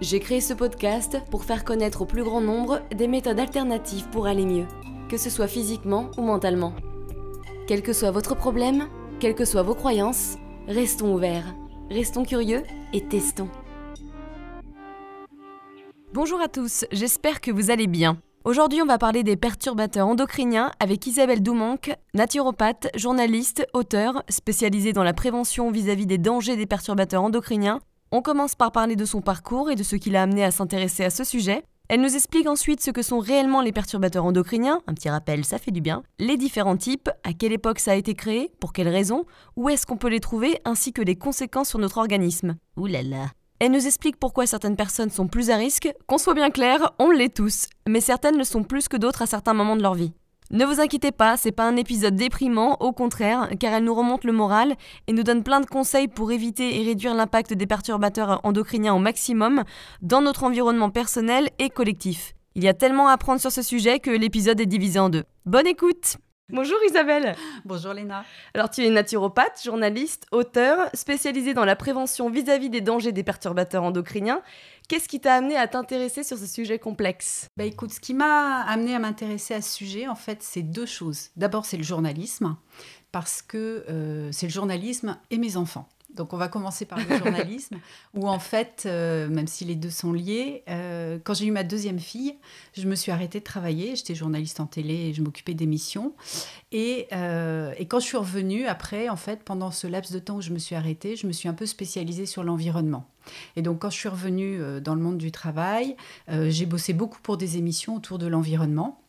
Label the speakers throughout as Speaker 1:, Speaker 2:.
Speaker 1: J'ai créé ce podcast pour faire connaître au plus grand nombre des méthodes alternatives pour aller mieux, que ce soit physiquement ou mentalement. Quel que soit votre problème, quelles que soient vos croyances, restons ouverts, restons curieux et testons. Bonjour à tous, j'espère que vous allez bien. Aujourd'hui, on va parler des perturbateurs endocriniens avec Isabelle Doumanque, naturopathe, journaliste, auteur, spécialisée dans la prévention vis-à-vis des dangers des perturbateurs endocriniens. On commence par parler de son parcours et de ce qui l'a amené à s'intéresser à ce sujet. Elle nous explique ensuite ce que sont réellement les perturbateurs endocriniens, un petit rappel, ça fait du bien, les différents types, à quelle époque ça a été créé, pour quelles raisons, où est-ce qu'on peut les trouver, ainsi que les conséquences sur notre organisme. Ouh là là elle nous explique pourquoi certaines personnes sont plus à risque. Qu'on soit bien clair, on l'est tous, mais certaines le sont plus que d'autres à certains moments de leur vie. Ne vous inquiétez pas, c'est pas un épisode déprimant, au contraire, car elle nous remonte le moral et nous donne plein de conseils pour éviter et réduire l'impact des perturbateurs endocriniens au maximum dans notre environnement personnel et collectif. Il y a tellement à apprendre sur ce sujet que l'épisode est divisé en deux. Bonne écoute Bonjour Isabelle.
Speaker 2: Bonjour Léna.
Speaker 1: Alors tu es naturopathe, journaliste, auteur, spécialisée dans la prévention vis-à-vis des dangers des perturbateurs endocriniens. Qu'est-ce qui t'a amené à t'intéresser sur ce sujet complexe?
Speaker 2: Bah écoute, ce qui m'a amené à m'intéresser à ce sujet, en fait, c'est deux choses. D'abord, c'est le journalisme, parce que euh, c'est le journalisme et mes enfants. Donc on va commencer par le journalisme, où en fait, euh, même si les deux sont liés, euh, quand j'ai eu ma deuxième fille, je me suis arrêtée de travailler. J'étais journaliste en télé et je m'occupais d'émissions. Et, euh, et, quand je suis revenue, après, en fait, pendant ce laps de temps où je me suis arrêtée, je me suis un peu spécialisée sur l'environnement. Et donc quand je suis revenue dans le monde du travail, j'ai bossé beaucoup pour des émissions autour de l'environnement.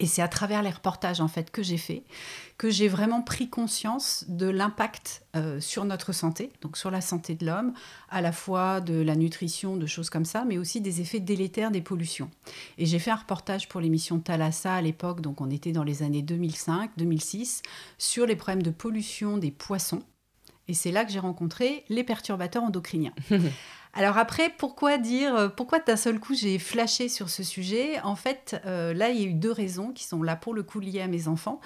Speaker 2: Et c'est à travers les reportages en fait que j'ai fait que j'ai vraiment pris conscience de l'impact euh, sur notre santé, donc sur la santé de l'homme, à la fois de la nutrition, de choses comme ça, mais aussi des effets délétères des pollutions. Et j'ai fait un reportage pour l'émission Thalassa à l'époque, donc on était dans les années 2005-2006, sur les problèmes de pollution des poissons. Et c'est là que j'ai rencontré les perturbateurs endocriniens. Alors après, pourquoi dire, euh, pourquoi d'un seul coup j'ai flashé sur ce sujet? En fait, euh, là, il y a eu deux raisons qui sont là pour le coup liées à mes enfants.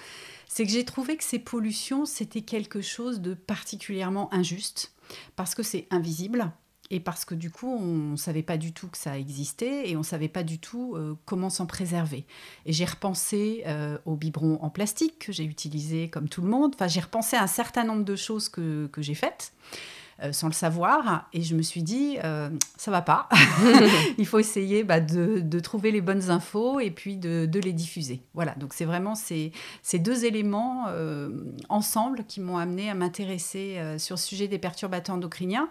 Speaker 2: C'est que j'ai trouvé que ces pollutions, c'était quelque chose de particulièrement injuste, parce que c'est invisible, et parce que du coup, on ne savait pas du tout que ça existait et on ne savait pas du tout euh, comment s'en préserver. Et j'ai repensé aux biberons en plastique que j'ai utilisés comme tout le monde. Enfin, j'ai repensé à un certain nombre de choses que, que j'ai faites. Euh, sans le savoir. Et je me suis dit, euh, ça va pas. Il faut essayer bah, de, trouver les bonnes infos et puis de, les diffuser. Voilà, donc c'est vraiment ces, ces, deux éléments euh, ensemble qui m'ont amené à m'intéresser sur le sujet des perturbateurs endocriniens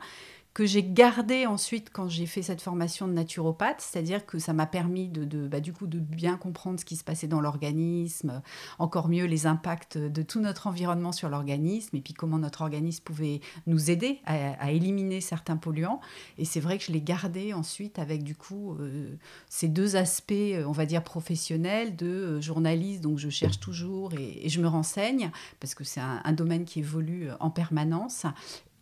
Speaker 2: que j'ai gardé ensuite quand j'ai fait cette formation de naturopathe, c'est-à-dire que ça m'a permis de, bah, du coup de bien comprendre ce qui se passait dans l'organisme, encore mieux les impacts de tout notre environnement sur l'organisme et puis comment notre organisme pouvait nous aider à, éliminer certains polluants. Et c'est vrai que je l'ai gardé ensuite avec du coup euh, ces deux aspects, euh, on va dire professionnels, de euh, journaliste, donc je cherche toujours et, je me renseigne parce que c'est un, un domaine qui évolue en permanence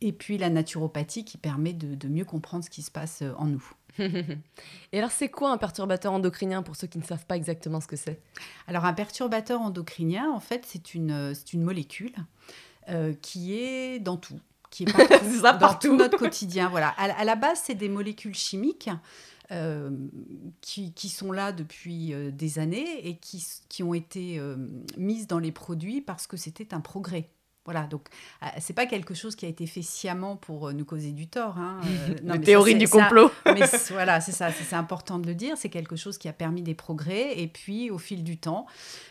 Speaker 2: et puis la naturopathie qui permet de, mieux comprendre ce qui se passe euh, en nous.
Speaker 1: et alors, c'est quoi un perturbateur endocrinien pour ceux qui ne savent pas exactement ce que c'est?
Speaker 2: Alors, un perturbateur endocrinien, en fait, c'est une, euh, une molécule euh, qui est dans tout, qui est partout, dans tout notre quotidien. Voilà. À, la base, c'est des molécules chimiques. qui, qui, sont là depuis des années et qui, qui ont été mises dans les produits parce que c'était un progrès. Voilà, donc ah, c'est pas quelque chose qui a été fait sciemment pour euh, nous causer du tort. Hein.
Speaker 1: Euh, théorie du complot.
Speaker 2: mais voilà, c'est ça, c'est important de le dire. C'est quelque chose qui a permis des progrès. Et puis, au fil du temps,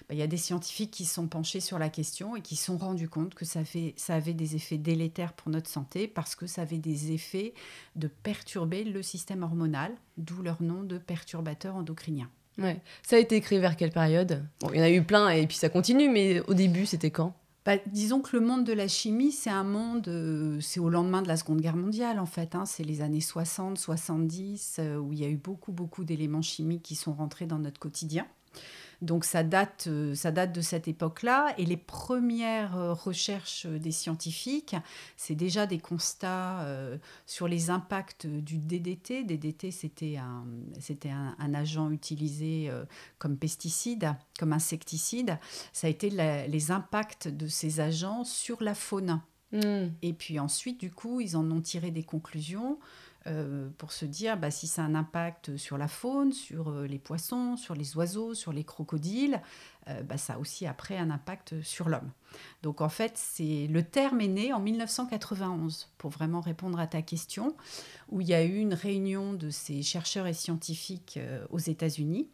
Speaker 2: bah, il y a des scientifiques qui sont penchés sur la question et qui se sont rendus compte que ça, fait, ça avait des effets délétères pour notre santé parce que ça avait des effets de perturber le système hormonal, d'où leur nom de perturbateur endocrinien.
Speaker 1: Ouais. Ça a été écrit vers quelle période? Bon, Il y en a eu plein et puis ça continue, mais au début, c'était quand?
Speaker 2: Bah, disons que le monde de la chimie, c'est un monde, euh, c'est au lendemain de la Seconde Guerre mondiale en fait. Hein. c'est les années 60, 70, euh, où il y a eu beaucoup, beaucoup d'éléments chimiques qui sont rentrés dans notre quotidien. Donc ça date, euh, ça date de cette époque-là. Et les premières euh, recherches des scientifiques, c'est déjà des constats euh, sur les impacts du DDT. DDT, c'était un, c'était un, agent utilisé comme pesticide, comme insecticide. Ça a été les impacts de ces agents sur la faune. Hmm. Et puis ensuite, du coup, ils en ont tiré des conclusions euh, pour se dire bah, si ça a un impact sur la faune, sur euh, les poissons, sur les oiseaux, sur les crocodiles, euh, bah, ça a aussi après un impact sur l'homme. Donc en fait, c'est le terme est né en 1991 pour vraiment répondre à ta question, où il y a eu une réunion de ces chercheurs et scientifiques aux États-Unis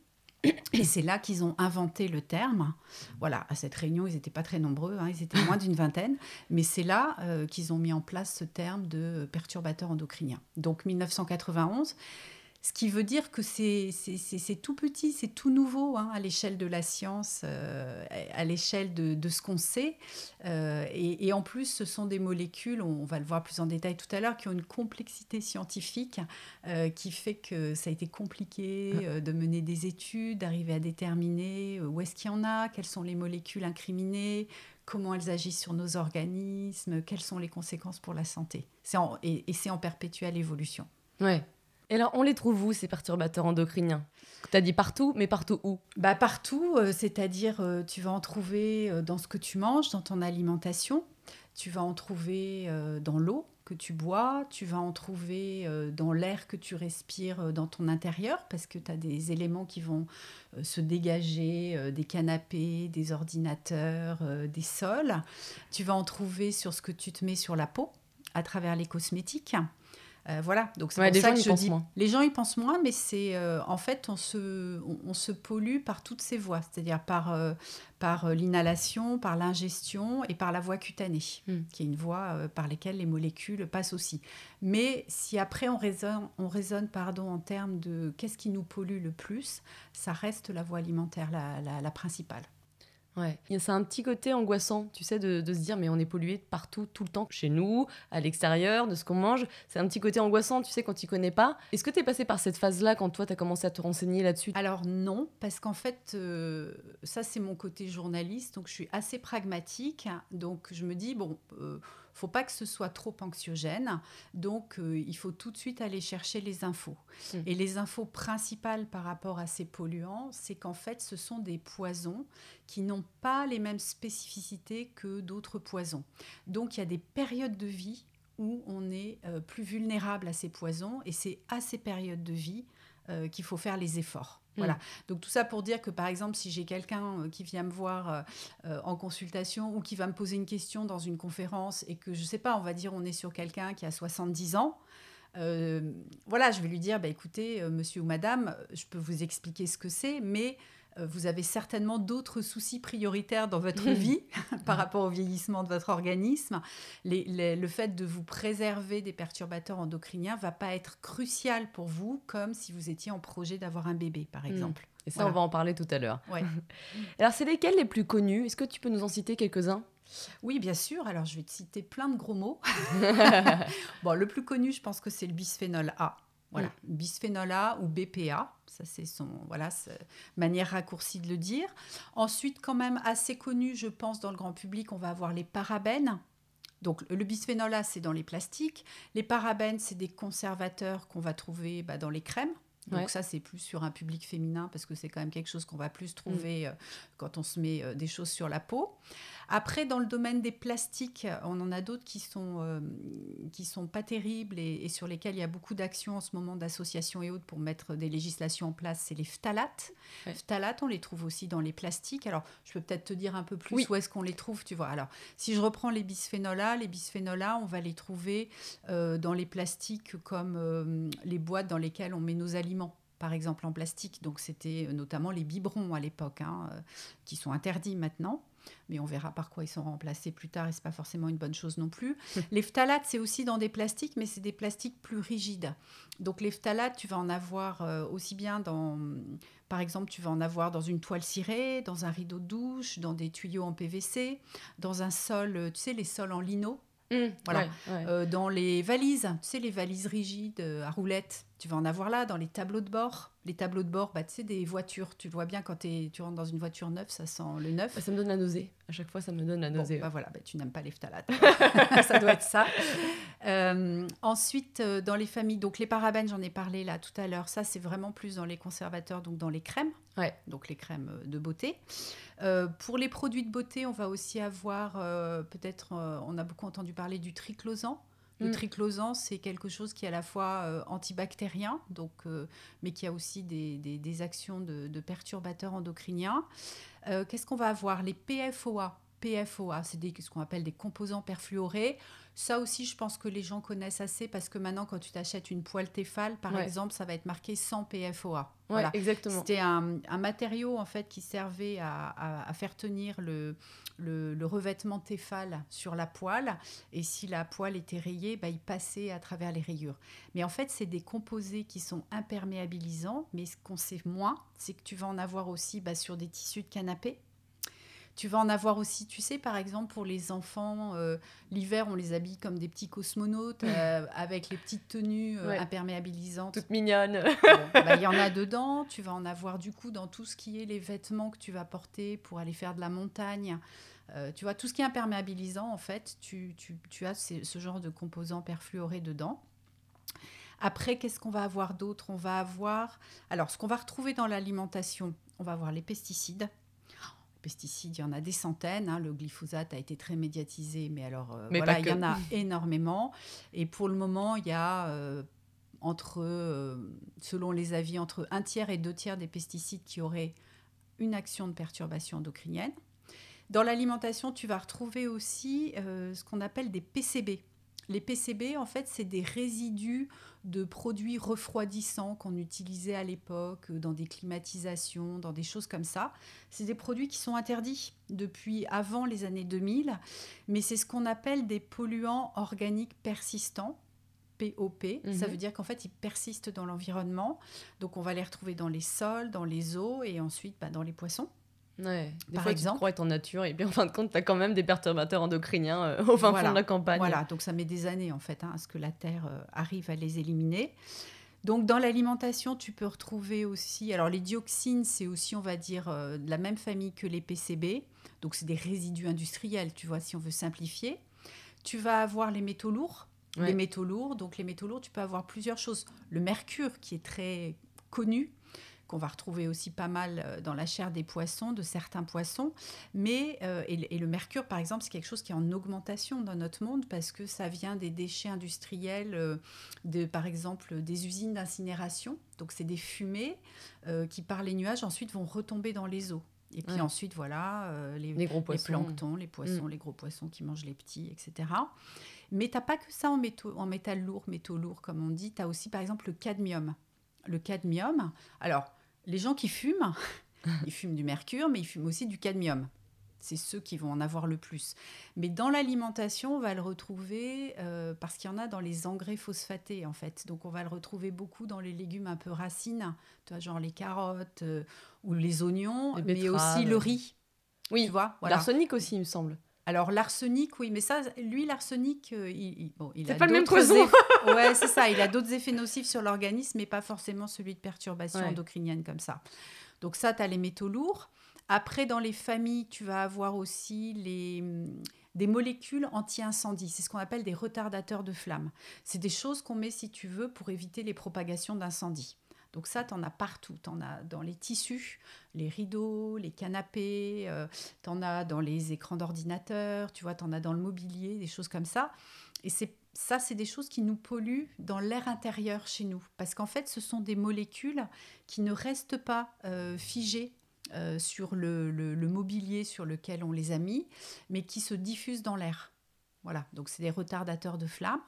Speaker 2: et c'est là qu'ils ont inventé le terme. Voilà, à cette réunion, ils n'étaient pas très nombreux, hein, ils étaient moins d'une vingtaine, mais c'est là euh, qu'ils ont mis en place ce terme de perturbateur endocrinien. Donc 1991. Ce qui veut dire que c'est tout petit, c'est tout nouveau hein, à l'échelle de la science, euh, à l'échelle de, de, ce qu'on sait. Euh, et, et, en plus, ce sont des molécules, on, va le voir plus en détail tout à l'heure, qui ont une complexité scientifique euh, qui fait que ça a été compliqué de mener des études, d'arriver à déterminer où est-ce qu'il y en a, quelles sont les molécules incriminées, comment elles agissent sur nos organismes, quelles sont les conséquences pour la santé. et, et c'est en perpétuelle évolution.
Speaker 1: Ouais. Et alors, on les trouve où, ces perturbateurs endocriniens? Tu as dit partout, mais partout où?
Speaker 2: Bah Partout, euh, c'est-à-dire euh, tu vas en trouver euh, dans ce que tu manges, dans ton alimentation, tu vas en trouver dans l'eau que tu bois, tu vas en trouver dans l'air que tu respires dans ton intérieur, parce que tu as des éléments qui vont se dégager des canapés, des ordinateurs, des sols. Tu vas en trouver sur ce que tu te mets sur la peau à travers les cosmétiques. Euh, voilà, donc c'est pour ça que je dis. Moins. Les gens y pensent moins, mais c'est euh, en fait on se, on, se pollue par toutes ces voies, c'est-à-dire par, euh, par l'inhalation, par l'ingestion et par la voie cutanée, hmm. qui est une voie par laquelle les molécules passent aussi. Mais si après on raisonne, on raisonne pardon, en termes de qu'est-ce qui nous pollue le plus, ça reste la voie alimentaire la, la, la principale.
Speaker 1: Ouais, c'est un petit côté angoissant, tu sais, de, se dire mais on est pollué partout, tout le temps, chez nous, à l'extérieur, de ce qu'on mange. C'est un petit côté angoissant, tu sais, quand tu connais pas. Est-ce que tu es passé par cette phase-là quand toi tu as commencé à te renseigner là-dessus?
Speaker 2: Alors non, parce qu'en fait, euh, ça c'est mon côté journaliste, donc je suis assez pragmatique. Donc je me dis, bon, euh, faut pas que ce soit trop anxiogène. Donc, euh, il faut tout de suite aller chercher les infos. Mmh. Et les infos principales par rapport à ces polluants, c'est qu'en fait, ce sont des poisons qui n'ont pas les mêmes spécificités que d'autres poisons. Donc, il y a des périodes de vie où on est euh, plus vulnérable à ces poisons et c'est à ces périodes de vie euh, qu'il faut faire les efforts. Voilà. Mm. Donc tout ça pour dire que par exemple, si j'ai quelqu'un euh, qui vient me voir euh, euh, en consultation ou qui va me poser une question dans une conférence et que je sais pas, on va dire on est sur quelqu'un qui a 70 ans, voilà, je vais lui dire, bah, écoutez, monsieur ou madame, je peux vous expliquer ce que c'est, mais vous avez certainement d'autres soucis prioritaires dans votre vie par rapport au vieillissement de votre organisme. le fait de vous préserver des perturbateurs endocriniens va pas être crucial pour vous comme si vous étiez en projet d'avoir un bébé, par hmm. exemple.
Speaker 1: Et ça, on va en parler tout à l'heure. Alors, c'est lesquels les plus connus? Est-ce que tu peux nous en citer quelques-uns?
Speaker 2: Oui, bien sûr. Alors, je vais te citer plein de gros mots. bon, le plus connu, je pense que c'est le bisphénol A. Voilà, mm. bisphénol A ou BPA, ça c'est son voilà manière raccourcie de le dire. Ensuite, quand même assez connu, je pense dans le grand public, on va avoir les parabènes. Donc le bisphénol A, c'est dans les plastiques. Les parabènes, c'est des conservateurs qu'on va trouver bah, dans les crèmes. Donc ça, c'est plus sur un public féminin parce que c'est quand même quelque chose qu'on va plus trouver mm. euh, quand on se met euh, des choses sur la peau. Après, dans le domaine des plastiques, on en a d'autres qui sont euh, qui sont pas terribles et, sur lesquels il y a beaucoup d'actions en ce moment d'associations et autres pour mettre des législations en place. C'est les phtalates. Phtalates, on les trouve aussi dans les plastiques. Alors, je peux peut-être te dire un peu plus où est-ce qu'on les trouve. Tu vois. Alors, si je reprends les bisphénols A, les bisphénols A, on va les trouver euh, dans les plastiques comme euh, les boîtes dans lesquelles on met nos aliments par exemple en plastique. Donc c'était notamment les biberons à l'époque, hein, qui sont interdits maintenant mais on verra par quoi ils sont remplacés plus tard et c'est pas forcément une bonne chose non plus. les phtalates, c'est aussi dans des plastiques, mais c'est des plastiques plus rigides. Donc les phtalates, tu vas en avoir euh, aussi bien dans par exemple, tu vas en avoir dans une toile cirée, dans un rideau de douche, dans des tuyaux en PVC, dans un sol, tu sais, les sols en lino.
Speaker 1: Mmh,
Speaker 2: voilà. Euh, dans les valises, tu sais, les valises rigides euh, à roulettes, tu vas en avoir là, dans les tableaux de bord. Les tableaux de bord, bah, tu sais, des voitures, tu le vois bien quand tu rentres dans une voiture neuve, ça sent le neuf.
Speaker 1: Bah, ça me donne la nausée. À chaque fois, ça me donne la nausée.
Speaker 2: bah voilà, bah, tu n'aimes pas les phtalates. ça doit être ça. Euh, ensuite, dans les familles, donc les parabènes, j'en ai parlé là tout à l'heure. Ça, c'est vraiment plus dans les conservateurs, donc dans les crèmes.
Speaker 1: Ouais.
Speaker 2: Donc les crèmes de beauté. Euh, pour les produits de beauté, on va aussi avoir, euh, peut-être, euh, on a beaucoup entendu parler du triclosan. Le mm. triclosan, c'est quelque chose qui est à la fois antibactérien, donc, mais qui a aussi des, des, actions de, de, perturbateurs endocriniens. Qu'est-ce qu'on va avoir? Les PFOA. PFOA, c'est ce qu'on appelle des composants perfluorés. Ça aussi, je pense que les gens connaissent assez parce que maintenant, quand tu t'achètes une poêle Tefal, par exemple, ça va être marqué sans PFOA.
Speaker 1: voilà. exactement.
Speaker 2: C'était un, matériau en fait qui servait à, faire tenir le, le, revêtement Tefal sur la poêle. Et si la poêle était rayée, bah, il passait à travers les rayures. Mais en fait, c'est des composés qui sont imperméabilisants. Mais ce qu'on sait moins, c'est que tu vas en avoir aussi bah, sur des tissus de canapé. Tu vas en avoir aussi, tu sais, par exemple, pour les enfants, euh, l'hiver, on les habille comme des petits cosmonautes euh, avec les petites tenues euh, imperméabilisantes.
Speaker 1: Toutes mignonnes.
Speaker 2: Bah, il y en a dedans. Tu vas en avoir du coup dans tout ce qui est les vêtements que tu vas porter pour aller faire de la montagne. tu vois, tout ce qui est imperméabilisant, en fait, tu, tu, tu as ce genre de composants perfluorés dedans. Après, qu'est-ce qu'on va avoir d'autre? On va avoir... Alors, ce qu'on va retrouver dans l'alimentation, on va avoir les pesticides pesticides, il y en a des centaines. Hein. Le glyphosate a été très médiatisé, mais alors euh, voilà, il y en a énormément. Et pour le moment, il y a euh, entre, euh, selon les avis, entre un tiers et deux tiers des pesticides qui auraient une action de perturbation endocrinienne. Dans l'alimentation, tu vas retrouver aussi ce qu'on appelle des PCB. Les PCB, en fait, c'est des résidus de produits refroidissants qu'on utilisait à l'époque dans des climatisations, dans des choses comme ça. C'est des produits qui sont interdits depuis avant les années 2000, mais c'est ce qu'on appelle des polluants organiques persistants. POP, ça mhm. veut dire qu'en fait ils persistent dans l'environnement, donc on va les retrouver dans les sols, dans les eaux et ensuite bah, dans les poissons.
Speaker 1: Ouais. Des Par fois, exemple, tu crois être en nature et bien en fin de compte, tu as quand même des perturbateurs endocriniens euh, au fin fond de la campagne.
Speaker 2: Voilà, donc ça met des années en fait hein, à ce que la Terre euh, arrive à les éliminer. Donc dans l'alimentation, tu peux retrouver aussi, alors les dioxines, c'est aussi, on va dire, euh, de la même famille que les PCB. Donc c'est des résidus industriels, tu vois, si on veut simplifier. Tu vas avoir les métaux lourds. Les métaux lourds, donc les métaux lourds, tu peux avoir plusieurs choses. Le mercure, qui est très connu, qu'on va retrouver aussi pas mal euh, dans la chair des poissons, de certains poissons. Mais, euh, et, le mercure, par exemple, c'est quelque chose qui est en augmentation dans notre monde parce que ça vient des déchets industriels, euh, de, par exemple, des usines d'incinération. Donc, c'est des fumées qui, par les nuages, ensuite vont retomber dans les eaux. Et puis ensuite, voilà, les, les, gros poissons. les planctons, les poissons, mm. les gros poissons qui mangent les petits, etc. Mais tu n'as pas que ça en, métaux, en métal lourd, métaux lourds, comme on dit. Tu as aussi, par exemple, le cadmium le cadmium. Alors, les gens qui fument, ils fument du mercure, mais ils fument aussi du cadmium. C'est ceux qui vont en avoir le plus. Mais dans l'alimentation, on va le retrouver euh, parce qu'il y en a dans les engrais phosphatés, en fait. Donc, on va le retrouver beaucoup dans les légumes un peu racines, tu genre les carottes euh, ou les oignons, mais aussi le riz.
Speaker 1: Oui, tu vois, l'arsenic aussi, il me semble.
Speaker 2: Alors l'arsenic, oui, mais ça, lui, l'arsenic, euh, il, bon, il
Speaker 1: a pas le même poison.
Speaker 2: ouais, c'est ça. Il a d'autres effets nocifs sur l'organisme, mais pas forcément celui de perturbation endocrinienne comme ça. Donc ça, tu as les métaux lourds. Après, dans les familles, tu vas avoir aussi les, mm, des molécules anti-incendie. C'est ce qu'on appelle des retardateurs de flamme. C'est des choses qu'on met, si tu veux, pour éviter les propagations d'incendie. Donc ça, tu en as partout. Tu en as dans les tissus, les rideaux, les canapés, euh, tu en as dans les écrans d'ordinateur, tu vois, tu en as dans le mobilier, des choses comme ça. Et c'est ça, c'est des choses qui nous polluent dans l'air intérieur chez nous. Parce qu'en fait, ce sont des molécules qui ne restent pas euh, figées euh, sur le, le, mobilier sur lequel on les a mis, mais qui se diffusent dans l'air. Voilà, donc c'est des retardateurs de flammes.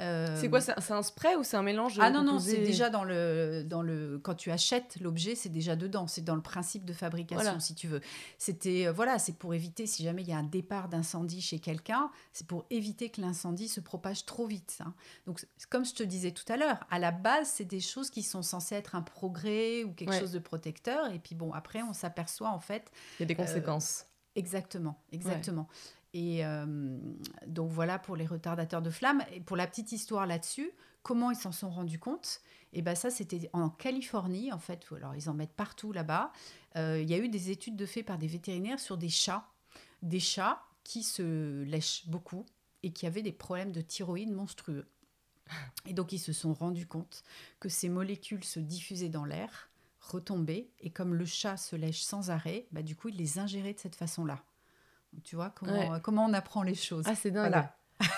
Speaker 1: Euh, c'est quoi C'est un spray ou c'est un mélange
Speaker 2: Ah non, non, c'est déjà dans le, dans le. Quand tu achètes l'objet, c'est déjà dedans. C'est dans le principe de fabrication, si tu veux. C'était. Euh, voilà, c'est pour éviter, si jamais il y a un départ d'incendie chez quelqu'un, c'est pour éviter que l'incendie se propage trop vite. Hein. Donc, comme je te disais tout à l'heure, à la base, c'est des choses qui sont censées être un progrès ou quelque chose de protecteur. Et puis, bon, après, on s'aperçoit, en fait.
Speaker 1: Il y a des conséquences.
Speaker 2: Exactement, exactement. Et euh, donc voilà pour les retardateurs de flammes. Et pour la petite histoire là-dessus, comment ils s'en sont rendus compte? Et eh bien ça, c'était en Californie, en fait. Alors ils en mettent partout là-bas. Euh, il y a eu des études de fait par des vétérinaires sur des chats. Des chats qui se lèchent beaucoup et qui avaient des problèmes de thyroïde monstrueux. Et donc ils se sont rendus compte que ces molécules se diffusaient dans l'air, retombaient, et comme le chat se lèche sans arrêt, bah, du coup ils les ingéraient de cette façon-là. Tu vois comment, comment on apprend les choses.
Speaker 1: Ah, c'est dingue.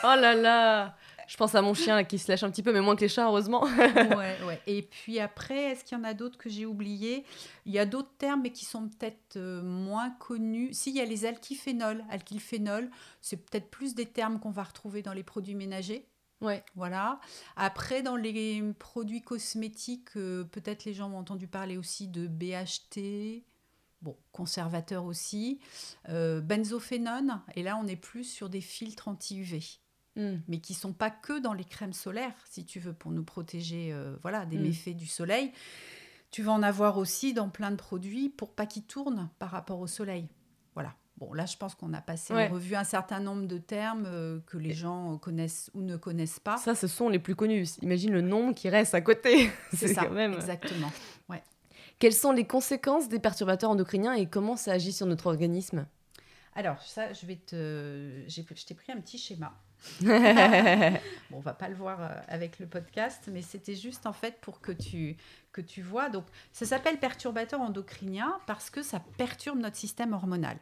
Speaker 1: oh là là Je pense à mon chien qui se lâche un petit peu, mais moins que les chats, heureusement.
Speaker 2: ouais, ouais. Et puis après, est-ce qu'il y en a d'autres que j'ai oubliés? Il y a d'autres termes, mais qui sont peut-être euh, moins connus. Si, il y a les alkyphénols. Alkylphénol, c'est peut-être plus des termes qu'on va retrouver dans les produits ménagers.
Speaker 1: Ouais.
Speaker 2: Voilà. Après, dans les produits cosmétiques, euh, peut-être les gens ont entendu parler aussi de BHT, bon, conservateur aussi, euh, benzophénone, et là on est plus sur des filtres anti-UV. Hmm. Mais qui sont pas que dans les crèmes solaires, si tu veux, pour nous protéger euh, voilà, des hmm. méfaits du soleil. Tu vas en avoir aussi dans plein de produits pour pas qu'ils tournent par rapport au soleil. Voilà. Bon, là, je pense qu'on a passé en revue un certain nombre de termes euh, que les gens connaissent ou ne connaissent pas.
Speaker 1: Ça, ce sont les plus connus. Imagine le nom qui reste à côté.
Speaker 2: C'est ça, même... exactement.
Speaker 1: Quelles sont les conséquences des perturbateurs endocriniens et comment ça agit sur notre organisme
Speaker 2: Alors, ça, je vais te. Je t'ai pris un petit schéma. bon, on va pas le voir euh, avec le podcast, mais c'était juste en fait pour que tu, que tu vois. Donc, ça s'appelle perturbateur endocrinien parce que ça perturbe notre système hormonal.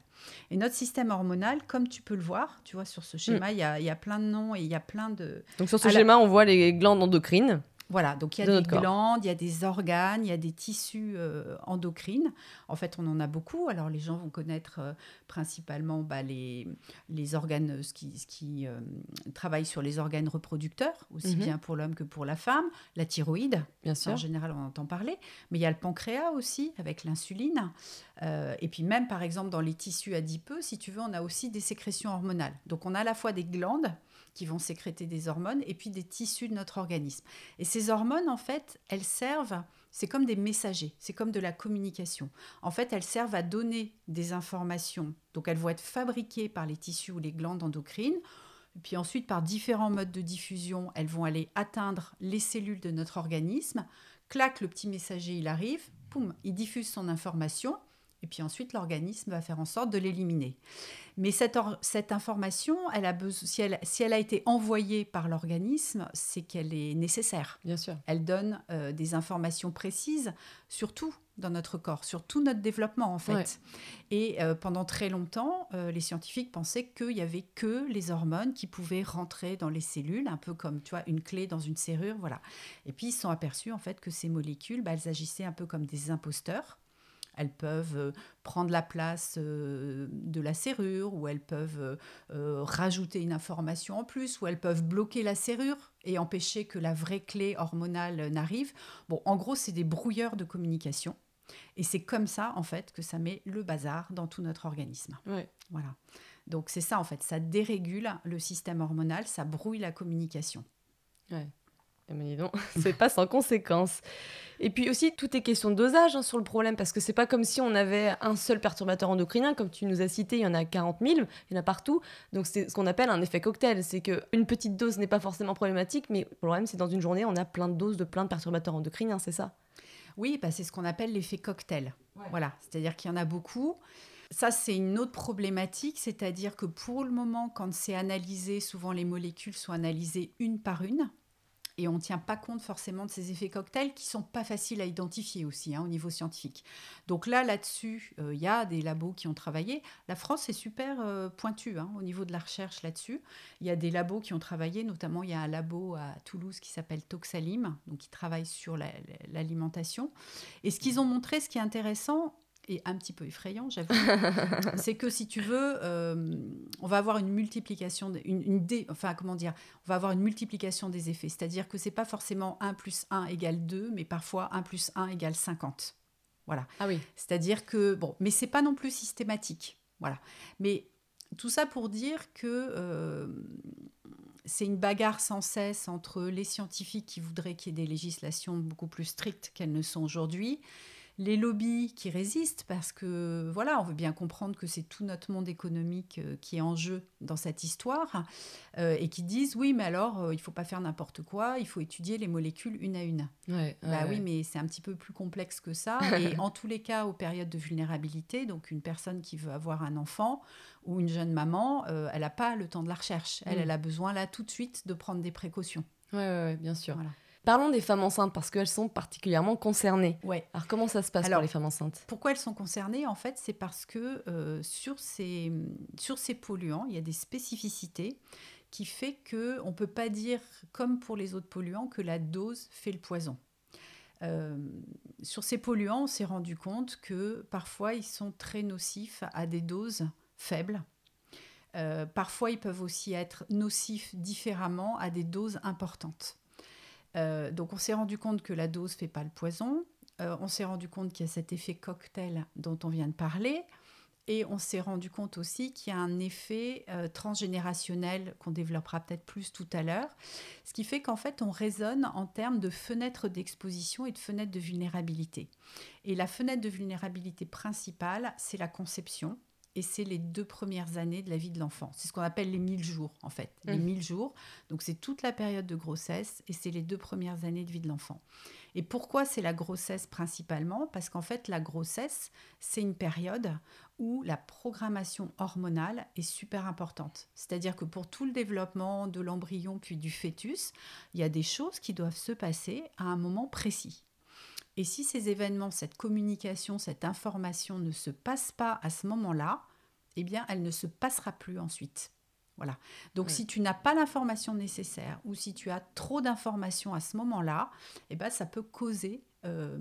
Speaker 2: Et notre système hormonal, comme tu peux le voir, tu vois, sur ce schéma, mm. il y, a, y, a, plein de noms et il y a plein de.
Speaker 1: Donc, sur ce schéma, on voit les glandes endocrines.
Speaker 2: Voilà, donc il y a des glandes, il y a des organes, il y a des tissus euh, endocrines. En fait, on en a beaucoup. Alors, les gens vont connaître euh, principalement bah, les, les organes ce qui, ce qui euh, travaillent sur les organes reproducteurs, aussi mhm. bien pour l'homme que pour la femme. La thyroïde, bien sûr. En général, on entend parler. Mais il y a le pancréas aussi, avec l'insuline. et puis même, par exemple, dans les tissus adipeux, si tu veux, on a aussi des sécrétions hormonales. Donc, on a à la fois des glandes qui vont sécréter des hormones et puis des tissus de notre organisme. Et ces hormones, en fait, elles servent, c'est comme des messagers, c'est comme de la communication. En fait, elles servent à donner des informations. Donc, elles vont être fabriquées par les tissus ou les glandes endocrines. Puis ensuite, par différents modes de diffusion, elles vont aller atteindre les cellules de notre organisme. Clac, le petit messager, il arrive, poum, il diffuse son information. Et puis ensuite, l'organisme va faire en sorte de l'éliminer. Mais cette, cette information, elle a besoin, si, elle, si elle a été envoyée par l'organisme, c'est qu'elle est nécessaire.
Speaker 1: Bien sûr.
Speaker 2: Elle donne euh, des informations précises sur tout dans notre corps, sur tout notre développement en fait. Et euh, pendant très longtemps, euh, les scientifiques pensaient qu'il n'y avait que les hormones qui pouvaient rentrer dans les cellules, un peu comme tu vois une clé dans une serrure, voilà. Et puis ils se sont aperçus en fait que ces molécules, bah, elles agissaient un peu comme des imposteurs elles peuvent euh, prendre la place euh, de la serrure, ou elles peuvent euh, rajouter une information en plus, ou elles peuvent bloquer la serrure et empêcher que la vraie clé hormonale n'arrive. Bon, en gros, c'est des brouilleurs de communication. Et c'est comme ça, en fait, que ça met le bazar dans tout notre organisme. Voilà. Donc c'est ça, en fait, ça dérégule le système hormonal, ça brouille la communication.
Speaker 1: Ouais. Eh ben, non, c'est pas sans conséquence. Et puis aussi, tout est question de dosage hein, sur le problème, parce que c'est pas comme si on avait un seul perturbateur endocrinien, comme tu nous as cité, il y en a 40 000, il y en a partout. Donc c'est ce qu'on appelle un effet cocktail. C'est qu'une petite dose n'est pas forcément problématique, mais le problème, c'est dans une journée, on a plein de doses de plein de perturbateurs endocriniens, c'est ça?
Speaker 2: Oui, bah, c'est ce qu'on appelle l'effet cocktail. Voilà, c'est-à-dire qu'il y en a beaucoup. Ça, c'est une autre problématique, c'est-à-dire que pour le moment, quand c'est analysé, souvent les molécules sont analysées une par une et on ne tient pas compte forcément de ces effets cocktails qui sont pas faciles à identifier aussi hein, au niveau scientifique. Donc là, là-dessus, euh, il y a des labos qui ont travaillé. La France est super euh, pointue hein, au niveau de la recherche là-dessus. Il y a des labos qui ont travaillé, notamment il y a un labo à Toulouse qui s'appelle Toxalim, donc qui travaille sur l'alimentation. et ce qu'ils ont montré, ce qui est intéressant, et un petit peu effrayant, j'avoue, c'est que si tu veux, euh, on va avoir une multiplication, une, une enfin comment dire, on va avoir une multiplication des effets. C'est-à-dire que c'est pas forcément 1 plus 1 égale 2, mais parfois 1 plus 1 égale 50. Voilà.
Speaker 1: Ah oui.
Speaker 2: C'est-à-dire que, bon, mais c'est pas non plus systématique. Voilà. Mais tout ça pour dire que euh, c'est une bagarre sans cesse entre les scientifiques qui voudraient qu'il y ait des législations beaucoup plus strictes qu'elles ne sont aujourd'hui les lobbies qui résistent parce que voilà, on veut bien comprendre que c'est tout notre monde économique euh, qui est en jeu dans cette histoire euh, et qui disent oui, mais alors euh, il faut pas faire n'importe quoi, il faut étudier les molécules une à une. bah oui, mais c'est un petit peu plus complexe que ça. et en tous les cas, aux périodes de vulnérabilité, donc une personne qui veut avoir un enfant ou une jeune maman, elle n'a pas le temps de la recherche. Elle, mm. elle a besoin là tout de suite de prendre des précautions.
Speaker 1: Oui, bien sûr. Voilà. Parlons des femmes enceintes parce qu'elles sont particulièrement concernées.
Speaker 2: Ouais.
Speaker 1: Alors comment ça se passe pour les femmes enceintes?
Speaker 2: Pourquoi elles sont concernées? En fait, c'est parce que euh, sur, ces, sur ces polluants, il y a des spécificités qui fait que on peut pas dire comme pour les autres polluants que la dose fait le poison. Euh, sur ces polluants, on s'est rendu compte que parfois ils sont très nocifs à des doses faibles. Euh, parfois, ils peuvent aussi être nocifs différemment à des doses importantes. Euh, donc on s'est rendu compte que la dose fait pas le poison. Euh, on s'est rendu compte qu'il y a cet effet cocktail dont on vient de parler. Et on s'est rendu compte aussi qu'il y a un effet euh, transgénérationnel qu'on développera peut-être plus tout à l'heure. Ce qui fait qu'en fait, on raisonne en termes de fenêtres d'exposition et de fenêtres de vulnérabilité. Et la fenêtre de vulnérabilité principale, c'est la conception et c'est les deux premières années de la vie de l'enfant. C'est ce qu'on appelle les 1000 jours, en fait. Les 1000 mmh. jours. Donc, c'est toute la période de grossesse et c'est les deux premières années de vie de l'enfant. Et pourquoi c'est la grossesse principalement? Parce qu'en fait, la grossesse, c'est une période où la programmation hormonale est super importante. C'est-à-dire que pour tout le développement de l'embryon puis du fœtus, il y a des choses qui doivent se passer à un moment précis. Et si ces événements, cette communication, cette information ne se passe pas à ce moment-là, eh bien, elle ne se passera plus ensuite. Voilà. Donc, si tu n'as pas l'information nécessaire ou si tu as trop d'informations à ce moment-là, eh ben, ça peut causer euh,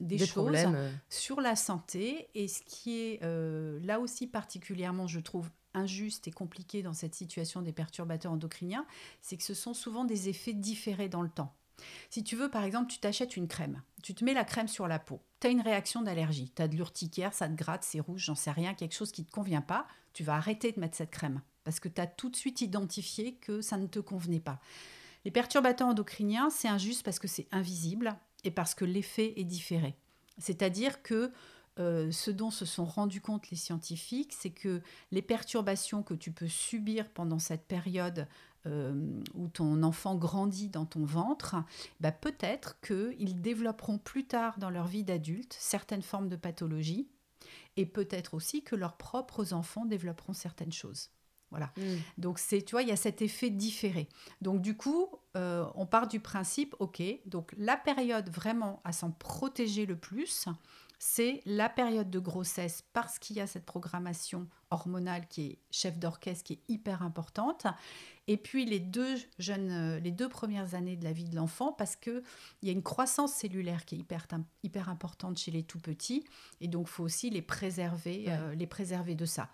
Speaker 2: des, choses
Speaker 1: problèmes. Euh.
Speaker 2: sur la santé. Et ce qui est euh, là aussi particulièrement, je trouve, injuste et compliqué dans cette situation des perturbateurs endocriniens, c'est que ce sont souvent des effets différés dans le temps. Si tu veux, par exemple, tu t'achètes une crème, tu te mets la crème sur la peau, tu as une réaction d'allergie, tu as de l'urticaire, ça te gratte, c'est rouge, j'en sais rien, quelque chose qui ne te convient pas, tu vas arrêter de mettre cette crème parce que tu as tout de suite identifié que ça ne te convenait pas. Les perturbateurs endocriniens, c'est injuste parce que c'est invisible et parce que l'effet est différé. C'est-à-dire que euh, ce dont se sont rendus compte les scientifiques, c'est que les perturbations que tu peux subir pendant cette période euh, où ton enfant grandit dans ton ventre, bah peut-être qu'ils développeront plus tard dans leur vie d'adulte certaines formes de pathologies et peut-être aussi que leurs propres enfants développeront certaines choses. Voilà. Mm. Donc c'est, tu vois, il y a cet effet différé. Donc du coup, euh, on part du principe, ok, donc la période vraiment à s'en protéger le plus, c'est la période de grossesse parce qu'il y a cette programmation hormonale qui est chef d'orchestre, qui est hyper importante. Et puis les deux jeunes, euh, les deux premières années de la vie de l'enfant, parce qu'il y a une croissance cellulaire qui est hyper, hyper importante chez les tout petits. Et donc, il faut aussi les préserver, euh, les préserver de ça.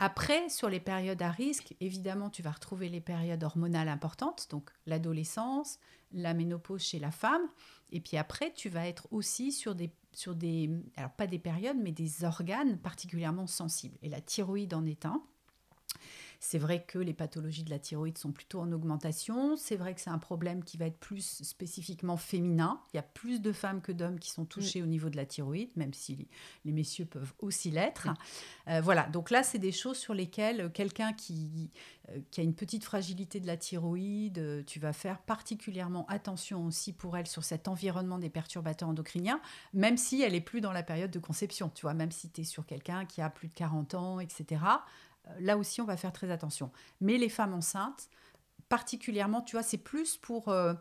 Speaker 2: Après, sur les périodes à risque, évidemment, tu vas retrouver les périodes hormonales importantes, donc l'adolescence, la ménopause chez la femme. Et puis après, tu vas être aussi sur des sur des, alors pas des périodes, mais des organes particulièrement sensibles. Et la thyroïde en est un. C'est vrai que les pathologies de la thyroïde sont plutôt en augmentation. C'est vrai que c'est un problème qui va être plus spécifiquement féminin. Il y a plus de femmes que d'hommes qui sont touchés mm. au niveau de la thyroïde, même si les, messieurs peuvent aussi l'être. Euh, voilà, donc là, c'est des choses sur lesquelles quelqu'un qui, euh, qui a une petite fragilité de la thyroïde, euh, tu vas faire particulièrement attention aussi pour elle sur cet environnement des perturbateurs endocriniens, même si elle est plus dans la période de conception, tu vois, même si tu es sur quelqu'un qui a plus de 40 ans, etc. Là aussi, on va faire très attention. Mais les femmes enceintes, particulièrement, tu vois, c'est plus pour, euh,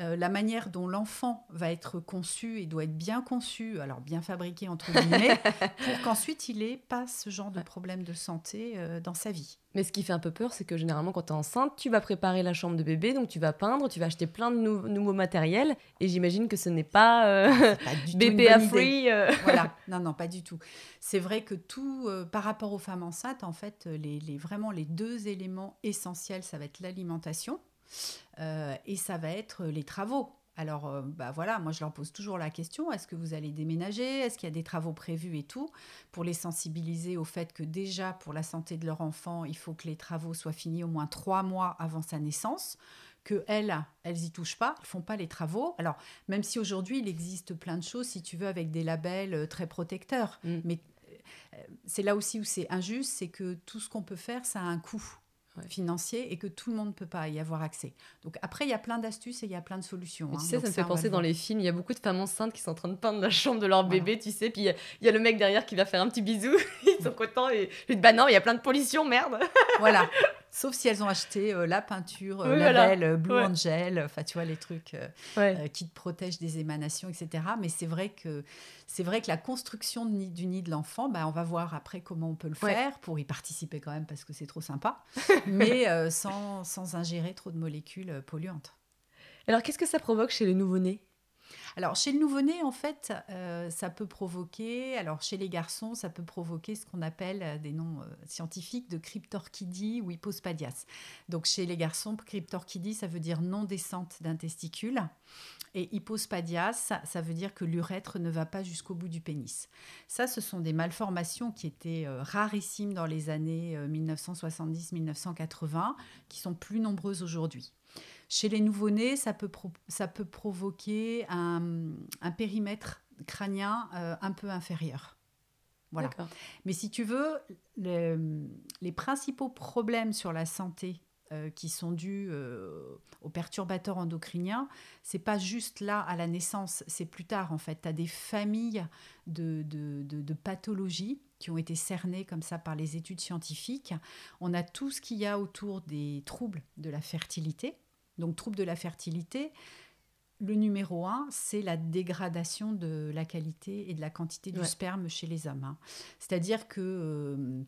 Speaker 2: euh, la manière dont l'enfant va être conçu et doit être bien conçu, alors bien fabriqué entre guillemets, pour qu'ensuite il ait pas ce genre de problème de santé euh, dans sa vie.
Speaker 1: Mais ce qui fait un peu peur, c'est que généralement quand tu es enceinte, tu vas préparer la chambre de bébé, donc tu vas peindre, tu vas acheter plein de nouveaux matériels, et j'imagine que ce n'est pas, euh, BPA free.
Speaker 2: Voilà, non, non, pas du tout. C'est vrai que tout, par rapport aux femmes enceintes, en fait, les, les, vraiment les deux éléments essentiels, ça va être l'alimentation euh, et ça va être les travaux. Alors, euh, bah voilà, moi je leur pose toujours la question est-ce que vous allez déménager? Est-ce qu'il y a des travaux prévus et tout? Pour les sensibiliser au fait que déjà, pour la santé de leur enfant, il faut que les travaux soient finis au moins trois mois avant sa naissance que elles, elles y touchent pas, elles font pas les travaux. Alors, même si aujourd'hui il existe plein de choses, si tu veux, avec des labels euh, très protecteurs, mm. mais c'est là aussi où c'est injuste, c'est que tout ce qu'on peut faire, ça a un coût financier et que tout le monde ne peut pas y avoir accès. Donc après, il y a plein d'astuces et il y a plein de solutions.
Speaker 1: tu
Speaker 2: hein.
Speaker 1: sais, ça me fait penser dans les films, il y a beaucoup de femmes enceintes qui sont en train de peindre la chambre de leur bébé, tu sais, puis il y, a le mec derrière qui va faire un petit bisou, ils sont contents et je dis, bah non, il y a plein de pollution, merde.
Speaker 2: voilà, Sauf si elles ont acheté euh, la peinture, euh, la belle euh, Blue Angel, enfin tu vois les trucs qui te protègent des émanations, etc. Mais c'est vrai que c'est vrai que la construction du nid, du nid de l'enfant, bah, on va voir après comment on peut le faire pour y participer quand même parce que c'est trop sympa, mais sans, sans ingérer trop de molécules polluantes.
Speaker 1: Alors qu'est-ce que ça provoque chez les nouveau-nés?
Speaker 2: Alors, chez le nouveau-né, en fait, euh, ça peut provoquer, alors chez les garçons, ça peut provoquer ce qu'on appelle euh, des noms euh, scientifiques de cryptorchidie ou hypospadias. Donc, chez les garçons, cryptorchidie, ça veut dire non-descente d'un testicule. Et hypospadias, ça, veut dire que l'urètre ne va pas jusqu'au bout du pénis. Ça, ce sont des malformations qui étaient rarissimes dans les années 1970-1980, qui sont plus nombreuses aujourd'hui. Chez les nouveau-nés, ça peut, ça peut provoquer un, périmètre crânien euh, un peu inférieur. Voilà. Mais si tu veux, les principaux problèmes sur la santé euh, qui sont dus euh, aux perturbateurs endocriniens, c'est pas juste là à la naissance, c'est plus tard en fait. Tu as des familles de, de, de, pathologies qui ont été cernées comme ça par les études scientifiques. On a tout ce qu'il y a autour des troubles de la fertilité, donc trouble de la fertilité, le numéro un, c'est la dégradation de la qualité et de la quantité du sperme chez les hommes. Hein. C'est-à-dire que euh,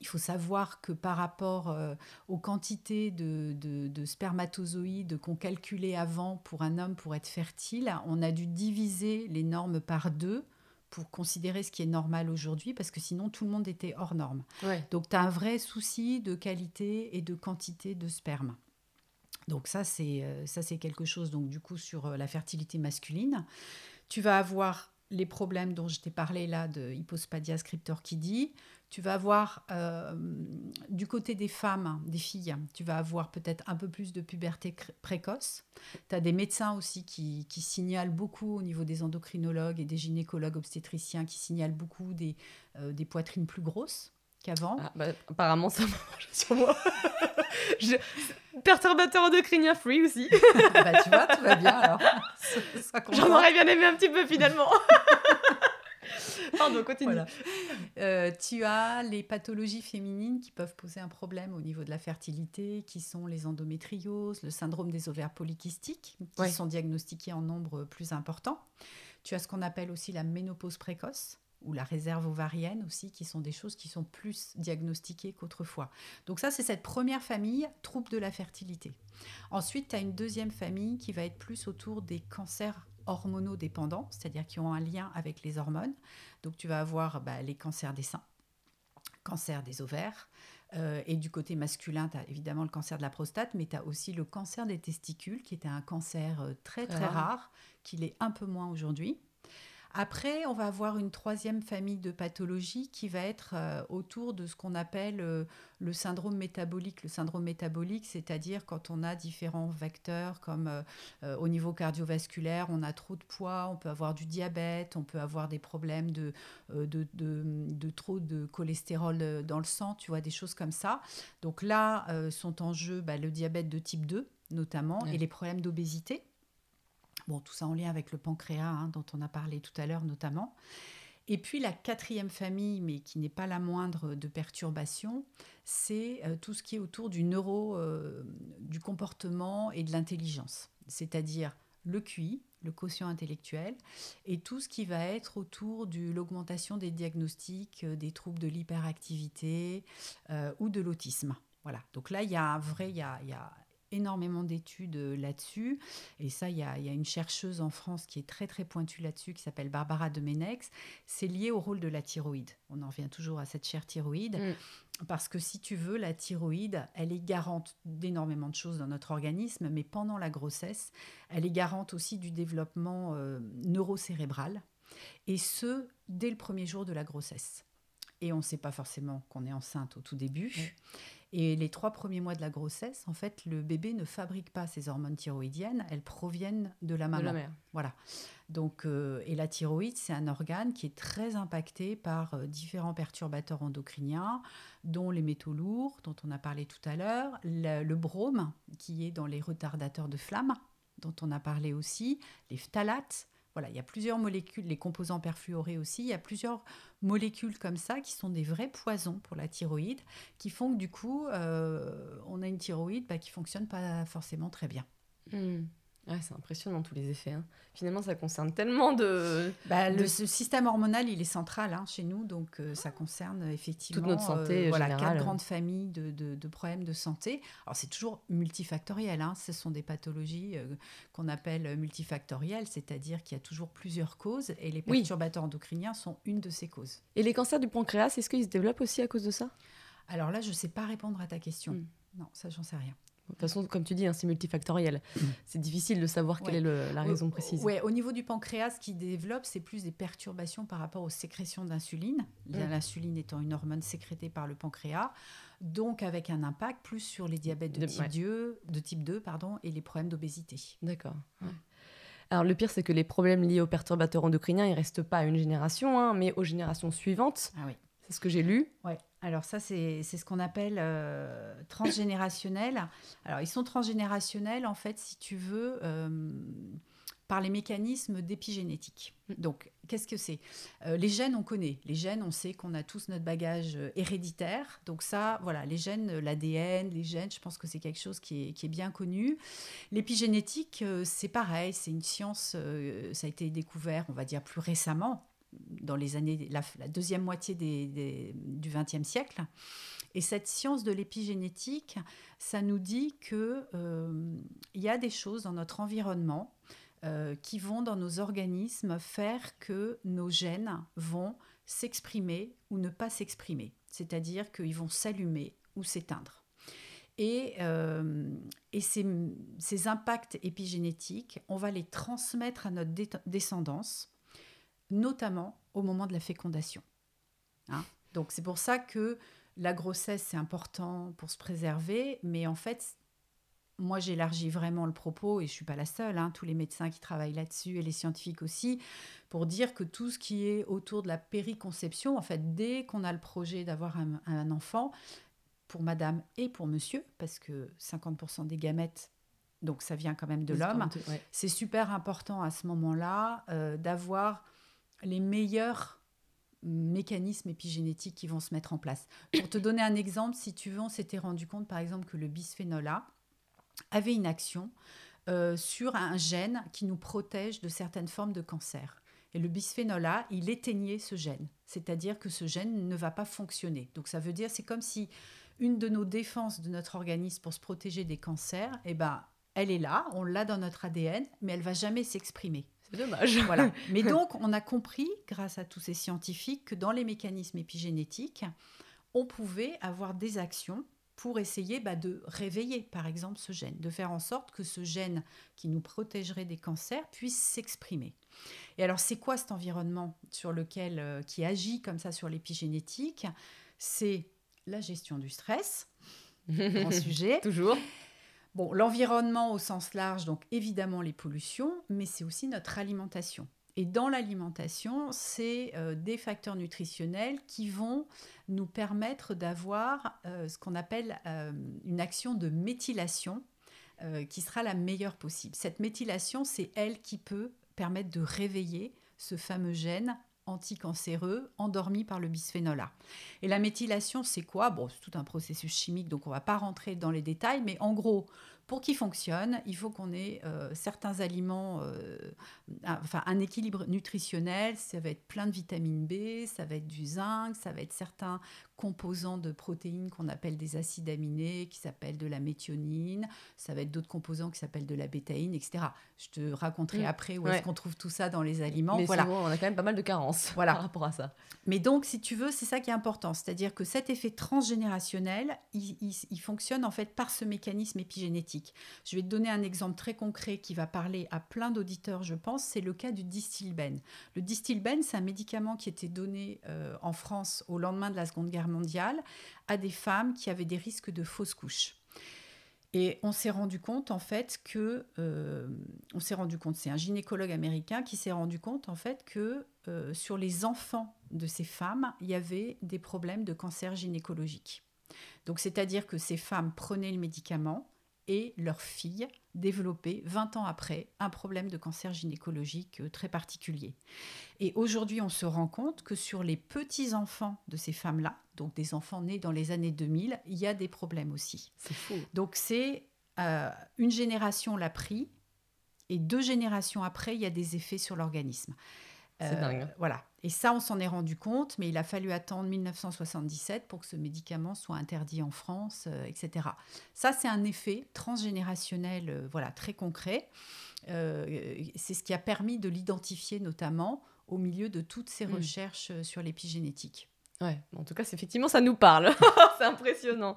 Speaker 2: il faut savoir que par rapport euh, aux quantités de, de spermatozoïdes qu'on calculait avant pour un homme pour être fertile, on a dû diviser les normes par deux pour considérer ce qui est normal aujourd'hui, parce que sinon tout le monde était hors norme. Donc tu as un vrai souci de qualité et de quantité de sperme. Donc ça, c'est euh, ça c'est quelque chose, donc du coup, sur euh, la fertilité masculine. Tu vas avoir les problèmes dont je t'ai parlé là de hypospadias cryptorchidie. Tu vas avoir euh, du côté des femmes, des filles, tu vas avoir peut-être un peu plus de puberté précoce. Tu as des médecins aussi qui, qui, signalent beaucoup au niveau des endocrinologues et des gynécologues obstétriciens qui signalent beaucoup des, des poitrines plus grosses qu'avant.
Speaker 1: Ah, bah, apparemment, ça marche sur moi. je... Perturbateur endocrinien free aussi.
Speaker 2: bah, tu vois, tout va bien alors.
Speaker 1: J'en aurais bien aimé un petit peu finalement. Pardon, continue.
Speaker 2: Euh, tu as les pathologies féminines qui peuvent poser un problème au niveau de la fertilité, qui sont les endométrioses, le syndrome des ovaires polykystiques, qui sont diagnostiqués en nombre plus important. Tu as ce qu'on appelle aussi la ménopause précoce ou la réserve ovarienne aussi, qui sont des choses qui sont plus diagnostiquées qu'autrefois. Donc ça, c'est cette première famille, trouble de la fertilité. Ensuite, tu as une deuxième famille qui va être plus autour des cancers hormonodépendants, c'est-à-dire qui ont un lien avec les hormones. Donc tu vas avoir bah, les cancers des seins, cancer des ovaires, euh, et du côté masculin, tu as évidemment le cancer de la prostate, mais tu as aussi le cancer des testicules, qui était un cancer euh, très très rare, qu'il est un peu moins aujourd'hui. Après, on va avoir une troisième famille de pathologies qui va être euh, autour de ce qu'on appelle euh, le syndrome métabolique. Le syndrome métabolique, c'est-à-dire quand on a différents vecteurs, comme euh, au niveau cardiovasculaire, on a trop de poids, on peut avoir du diabète, on peut avoir des problèmes de, de, trop de cholestérol dans le sang, tu vois, des choses comme ça. Donc là, sont en jeu bah, le diabète de type 2 notamment et les problèmes d'obésité. Bon, tout ça en lien avec le pancréas, hein, dont on a parlé tout à l'heure notamment. Et puis la quatrième famille, mais qui n'est pas la moindre de perturbations, c'est euh, tout ce qui est autour du neuro, euh, du comportement et de l'intelligence. c'est-à-dire le QI, le quotient intellectuel, et tout ce qui va être autour de l'augmentation des diagnostics euh, des troubles de l'hyperactivité ou de l'autisme. Voilà. Donc là, il y a un vrai, il y a, il y a énormément d'études euh, là-dessus. Et ça, il y, a, il y, a, une chercheuse en France qui est très très pointue là-dessus, qui s'appelle Barbara Domenex. C'est lié au rôle de la thyroïde. On en revient toujours à cette chère thyroïde. Mm. Parce que si tu veux, la thyroïde, elle est garante d'énormément de choses dans notre organisme, mais pendant la grossesse, elle est garante aussi du développement euh, neurocérébral. Et ce, dès le premier jour de la grossesse. Et on ne sait pas forcément qu'on est enceinte au tout début. Mm. Et les trois premiers mois de la grossesse, en fait, le bébé ne fabrique pas ses hormones thyroïdiennes, elles proviennent de la maman.
Speaker 1: De la mère.
Speaker 2: Voilà. Donc, euh, et la thyroïde, c'est un organe qui est très impacté par euh, différents perturbateurs endocriniens, dont les métaux lourds, dont on a parlé tout à l'heure, le, le brome, qui est dans les retardateurs de flamme, dont on a parlé aussi, les phtalates, voilà, il y a plusieurs molécules, les composants perfluorés aussi, il y a plusieurs molécules comme ça qui sont des vrais poisons pour la thyroïde, qui font que du coup, euh, on a une thyroïde bah, qui fonctionne pas forcément très bien.
Speaker 1: Hmm c'est impressionnant tous les effets. Hein. Finalement, ça concerne tellement de.
Speaker 2: Bah, le système hormonal, il est central hein, chez nous, donc euh, ça concerne effectivement
Speaker 1: toute notre santé.
Speaker 2: Euh, voilà, quatre grandes familles de, de, problèmes de santé. Alors c'est toujours multifactoriel. Hein. Ce sont des pathologies euh, qu'on appelle multifactorielles, c'est-à-dire qu'il y a toujours plusieurs causes et les perturbateurs endocriniens sont une de ces causes.
Speaker 1: Et les cancers du pancréas, est-ce qu'ils se développent aussi à cause de ça?
Speaker 2: Alors là, je ne sais pas répondre à ta question. Hmm. Non, ça, j'en sais rien.
Speaker 1: De toute façon, comme tu dis, hein, c'est multifactoriel. Mm. C'est difficile de savoir quelle est la raison précise.
Speaker 2: Ouais, au niveau du pancréas, ce qui développe, c'est plus des perturbations par rapport aux sécrétions d'insuline. Mm. L'insuline étant une hormone sécrétée par le pancréas, donc avec un impact plus sur les diabètes de, type, 2, de type 2 pardon, et les problèmes d'obésité.
Speaker 1: D'accord. Alors le pire, c'est que les problèmes liés aux perturbateurs endocriniens, ils restent pas à une génération, hein, mais aux générations suivantes.
Speaker 2: Ah oui.
Speaker 1: C'est ce que j'ai lu.
Speaker 2: Ouais. Alors ça, c'est ce qu'on appelle euh, transgénérationnel. Alors ils sont transgénérationnels, en fait, si tu veux, euh, par les mécanismes d'épigénétique. Donc, qu'est-ce que c'est? Euh, Les gènes, on connaît. Les gènes, on sait qu'on a tous notre bagage héréditaire. Donc ça, voilà, les gènes, l'ADN, les gènes, je pense que c'est quelque chose qui est, qui est bien connu. L'épigénétique, c'est pareil, c'est une science, ça a été découvert, on va dire, plus récemment dans les années, la, deuxième moitié des, du XXe siècle. Et cette science de l'épigénétique, ça nous dit qu'il euh, y a des choses dans notre environnement euh, qui vont dans nos organismes faire que nos gènes vont s'exprimer ou ne pas s'exprimer. C'est-à-dire qu'ils vont s'allumer ou s'éteindre. Et, euh, et ces, ces, impacts épigénétiques, on va les transmettre à notre descendance notamment au moment de la fécondation. Hein. Donc c'est pour ça que la grossesse, c'est important pour se préserver, mais en fait, moi j'élargis vraiment le propos, et je ne suis pas la seule, hein, tous les médecins qui travaillent là-dessus et les scientifiques aussi, pour dire que tout ce qui est autour de la périconception, en fait, dès qu'on a le projet d'avoir un, enfant, pour madame et pour monsieur, parce que 50% des gamètes donc ça vient quand même de l'homme. C'est super important à ce moment-là euh, d'avoir les meilleurs mécanismes épigénétiques qui vont se mettre en place. Pour te donner un exemple, si tu veux, on s'était rendu compte par exemple que le bisphénol A avait une action euh, sur un gène qui nous protège de certaines formes de cancer. Et le bisphénol A, il éteignait ce gène, c'est-à-dire que ce gène ne va pas fonctionner. Donc ça veut dire, c'est comme si une de nos défenses de notre organisme pour se protéger des cancers, eh ben, elle est là, on l'a dans notre ADN, mais elle va jamais s'exprimer.
Speaker 1: C'est dommage.
Speaker 2: Voilà. Mais donc, on a compris, grâce à tous ces scientifiques, que dans les mécanismes épigénétiques, on pouvait avoir des actions pour essayer bah, de réveiller, par exemple, ce gène, de faire en sorte que ce gène qui nous protégerait des cancers puisse s'exprimer. Et alors, c'est quoi cet environnement sur lequel, euh, qui agit comme ça sur l'épigénétique? C'est la gestion du stress, grand sujet.
Speaker 1: Toujours.
Speaker 2: Bon, l'environnement au sens large, donc évidemment les pollutions, mais c'est aussi notre alimentation. Et dans l'alimentation, c'est euh, des facteurs nutritionnels qui vont nous permettre d'avoir euh, ce qu'on appelle euh, une action de méthylation qui sera la meilleure possible. Cette méthylation, c'est elle qui peut permettre de réveiller ce fameux gène anticancéreux endormi par le bisphénol A. Et la méthylation, c'est quoi? Bon, c'est tout un processus chimique, donc on ne va pas rentrer dans les détails, mais en gros, Pour qu'il fonctionne, il faut qu'on ait euh, certains aliments, euh, un, enfin un équilibre nutritionnel. Ça va être plein de vitamine B, ça va être du zinc, ça va être certains composants de protéines qu'on appelle des acides aminés, qui s'appellent de la méthionine, ça va être d'autres composants qui s'appellent de la bétaïne, etc. Je te raconterai mm. après où est-ce qu'on trouve tout ça dans les aliments.
Speaker 1: Mais voilà. on a quand même pas mal de carences voilà. par rapport à ça.
Speaker 2: Mais donc, si tu veux, c'est ça qui est important. C'est-à-dire que cet effet transgénérationnel, il, il, fonctionne en fait par ce mécanisme épigénétique. Je vais te donner un exemple très concret qui va parler à plein d'auditeurs, je pense. C'est le cas du distilben. Le distilben, c'est un médicament qui était donné euh, en France au lendemain de la Seconde Guerre mondiale à des femmes qui avaient des risques de fausses couches. Et on s'est rendu compte en fait que, euh, on s'est rendu compte, c'est un gynécologue américain qui s'est rendu compte en fait que euh, sur les enfants de ces femmes, il y avait des problèmes de cancer gynécologique. Donc c'est-à-dire que ces femmes prenaient le médicament, et leur fille développaient 20 ans après un problème de cancer gynécologique euh, très particulier. Et aujourd'hui, on se rend compte que sur les petits-enfants de ces femmes-là, donc des enfants nés dans les années 2000, il y a des problèmes aussi.
Speaker 1: C'est fou.
Speaker 2: Donc c'est euh, une génération l'a pris et deux générations après, il y a des effets sur l'organisme.
Speaker 1: C'est euh, dingue.
Speaker 2: Voilà. Et ça, on s'en est rendu compte, mais il a fallu attendre 1977 pour que ce médicament soit interdit en France, euh, etc. Ça, c'est un effet transgénérationnel, euh, voilà, très concret. c'est ce qui a permis de l'identifier notamment au milieu de toutes ces mm. recherches sur l'épigénétique.
Speaker 1: Ouais, en tout cas, effectivement, ça nous parle. c'est impressionnant.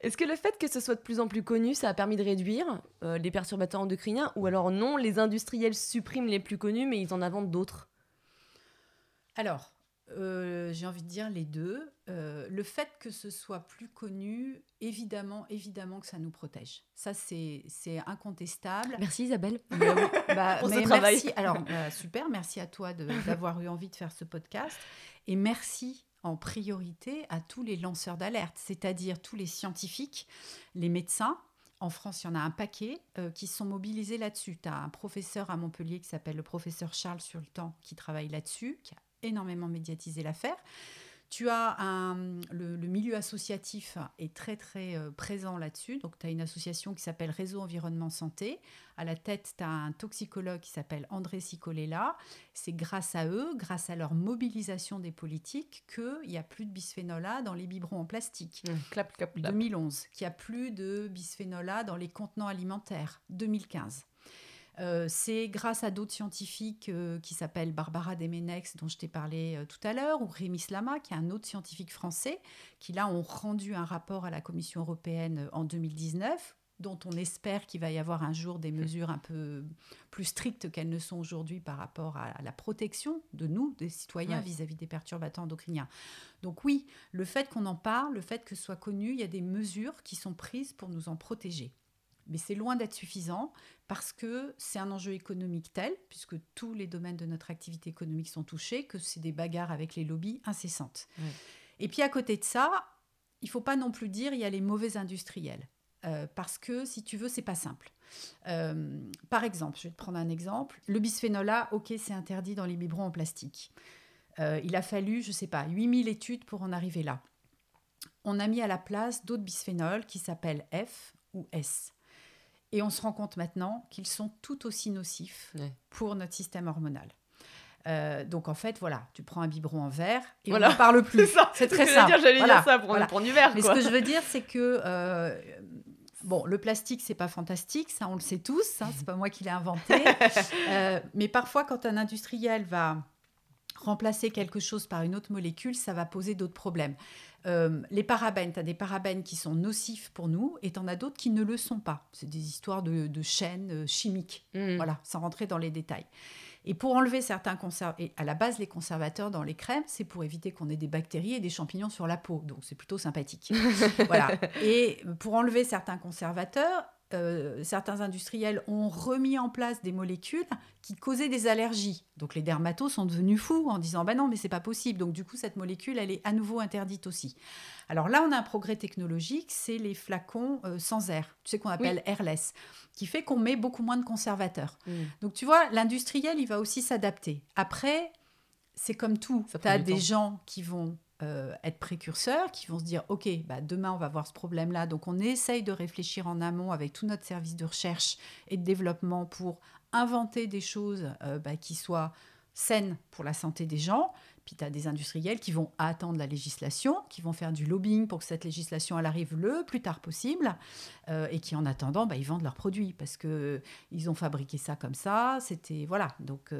Speaker 1: Est-ce que le fait que ce soit de plus en plus connu, ça a permis de réduire les perturbateurs endocriniens Ou alors non, les industriels suppriment les plus connus, mais ils en inventent d'autres?
Speaker 2: Alors, euh, j'ai envie de dire les deux. Euh, le fait que ce soit plus connu, évidemment, évidemment que ça nous protège. Ça, c'est incontestable.
Speaker 1: Merci Isabelle
Speaker 2: bah, pour ce travail. Merci. Alors, bah, super, merci à toi d'avoir eu envie de faire ce podcast. Et merci en priorité à tous les lanceurs d'alerte, c'est-à-dire tous les scientifiques, les médecins, en France, il y en a un paquet euh, qui sont mobilisés là-dessus. Tu as un professeur à Montpellier qui s'appelle le professeur Charles Sultan qui travaille là-dessus, qui a énormément médiatisé l'affaire. Tu as un, le, milieu associatif est très très euh, présent là-dessus. Donc tu as une association qui s'appelle Réseau Environnement Santé. À la tête, tu as un toxicologue qui s'appelle André Sicolella. C'est grâce à eux, grâce à leur mobilisation des politiques, qu'il n'y a plus de bisphénol A dans les biberons en plastique.
Speaker 1: Mmh, clap, clap, clap.
Speaker 2: 2011. Qu'il n'y a plus de bisphénol A dans les contenants alimentaires. 2015. Euh, c'est grâce à d'autres scientifiques euh, qui s'appellent Barbara Demenex, dont je t'ai parlé euh, tout à l'heure, ou Rémi Slama, qui est un autre scientifique français, qui là ont rendu un rapport à la Commission européenne en 2019 dont on espère qu'il va y avoir un jour des mesures un peu plus strictes qu'elles ne sont aujourd'hui par rapport à la protection de nous, des citoyens, vis-à-vis -vis des perturbateurs endocriniens. Donc oui, le fait qu'on en parle, le fait que ce soit connu, il y a des mesures qui sont prises pour nous en protéger. Mais c'est loin d'être suffisant parce que c'est un enjeu économique tel, puisque tous les domaines de notre activité économique sont touchés, que c'est des bagarres avec les lobbies incessantes. Et puis à côté de ça, il faut pas non plus dire il y a les mauvais industriels. Euh, parce que si tu veux, c'est pas simple. Euh, par exemple, je vais te prendre un exemple. Le bisphénol A, ok, c'est interdit dans les biberons en plastique. Euh, il a fallu, je sais pas, 8000 études pour en arriver là. On a mis à la place d'autres bisphénols qui s'appellent F ou S. Et on se rend compte maintenant qu'ils sont tout aussi nocifs pour notre système hormonal. Euh, donc en fait, voilà, tu prends un biberon en verre et on n'en parle plus. C'est très simple.
Speaker 1: J'allais dire ça pour prendre du verre.
Speaker 2: Mais ce que je veux dire, c'est que euh, bon, le plastique, c'est pas fantastique, ça on le sait tous. Hein, c'est pas moi qui l'ai inventé. Euh, mais parfois, quand un industriel va remplacer quelque chose par une autre molécule, ça va poser d'autres problèmes. Euh, les parabènes, tu as des parabènes qui sont nocifs pour nous et tu en as d'autres qui ne le sont pas. C'est des histoires de, chaînes euh, chimiques, mmh. voilà, sans rentrer dans les détails. Et pour enlever certains conservateurs, et à la base, les conservateurs dans les crèmes, c'est pour éviter qu'on ait des bactéries et des champignons sur la peau. Donc, c'est plutôt sympathique. voilà. Et pour enlever certains conservateurs, euh, certains industriels ont remis en place des molécules qui causaient des allergies. Donc les dermatos sont devenus fous en disant bah non mais c'est pas possible. Donc du coup cette molécule elle est à nouveau interdite aussi. Alors là on a un progrès technologique, c'est les flacons euh, sans air, tu sais qu'on appelle airless, qui fait qu'on met beaucoup moins de conservateurs. Mm. Donc tu vois l'industriel il va aussi s'adapter. Après c'est comme tout, tu as des gens qui vont euh, être précurseurs, qui vont se dire, OK, bah, demain, on va voir ce problème-là. Donc, on essaye de réfléchir en amont avec tout notre service de recherche et de développement pour inventer des choses euh, bah, qui soient saines pour la santé des gens. Puis tu as des industriels qui vont attendre la législation, qui vont faire du lobbying pour que cette législation elle arrive le plus tard possible, euh, et qui en attendant, bah, ils vendent leurs produits parce que ils ont fabriqué ça comme ça. C'était voilà. Donc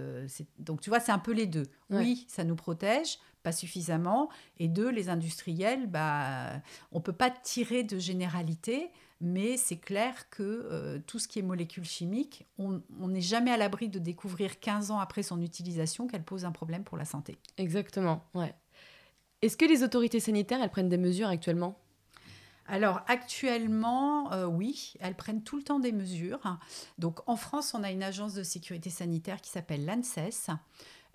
Speaker 2: donc tu vois, c'est un peu les deux. Oui, ça nous protège, pas suffisamment, et deux, les industriels, bah, on peut pas tirer de généralité mais c'est clair que euh, tout ce qui est molécules chimiques, on n'est jamais à l'abri de découvrir 15 ans après son utilisation qu'elle pose un problème pour la santé.
Speaker 1: Exactement, ouais. Est-ce que les autorités sanitaires, elles prennent des mesures actuellement?
Speaker 2: Alors actuellement, euh, oui, elles prennent tout le temps des mesures. Donc en France, on a une agence de sécurité sanitaire qui s'appelle l'ANSES,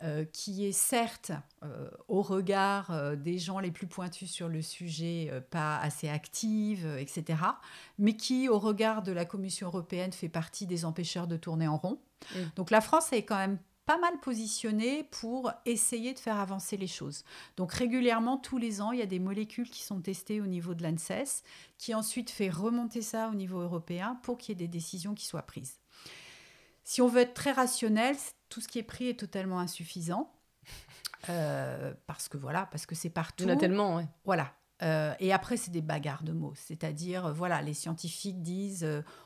Speaker 2: euh, qui est certes, euh, au regard euh, des gens les plus pointus sur le sujet, pas assez active, etc., mais qui, au regard de la Commission européenne, fait partie des empêcheurs de tourner en rond. Donc la France est quand même pas mal positionnée pour essayer de faire avancer les choses. Donc régulièrement, tous les ans, il y a des molécules qui sont testées au niveau de l'ANSES, qui ensuite fait remonter ça au niveau européen pour qu'il y ait des décisions qui soient prises. Si on veut être très rationnel, tout ce qui est pris est totalement insuffisant. Euh, parce que voilà, parce que c'est partout.
Speaker 1: Il y en a tellement, ouais.
Speaker 2: Voilà. Euh, et après, c'est des bagarres de mots. C'est-à-dire, euh, voilà, les scientifiques disent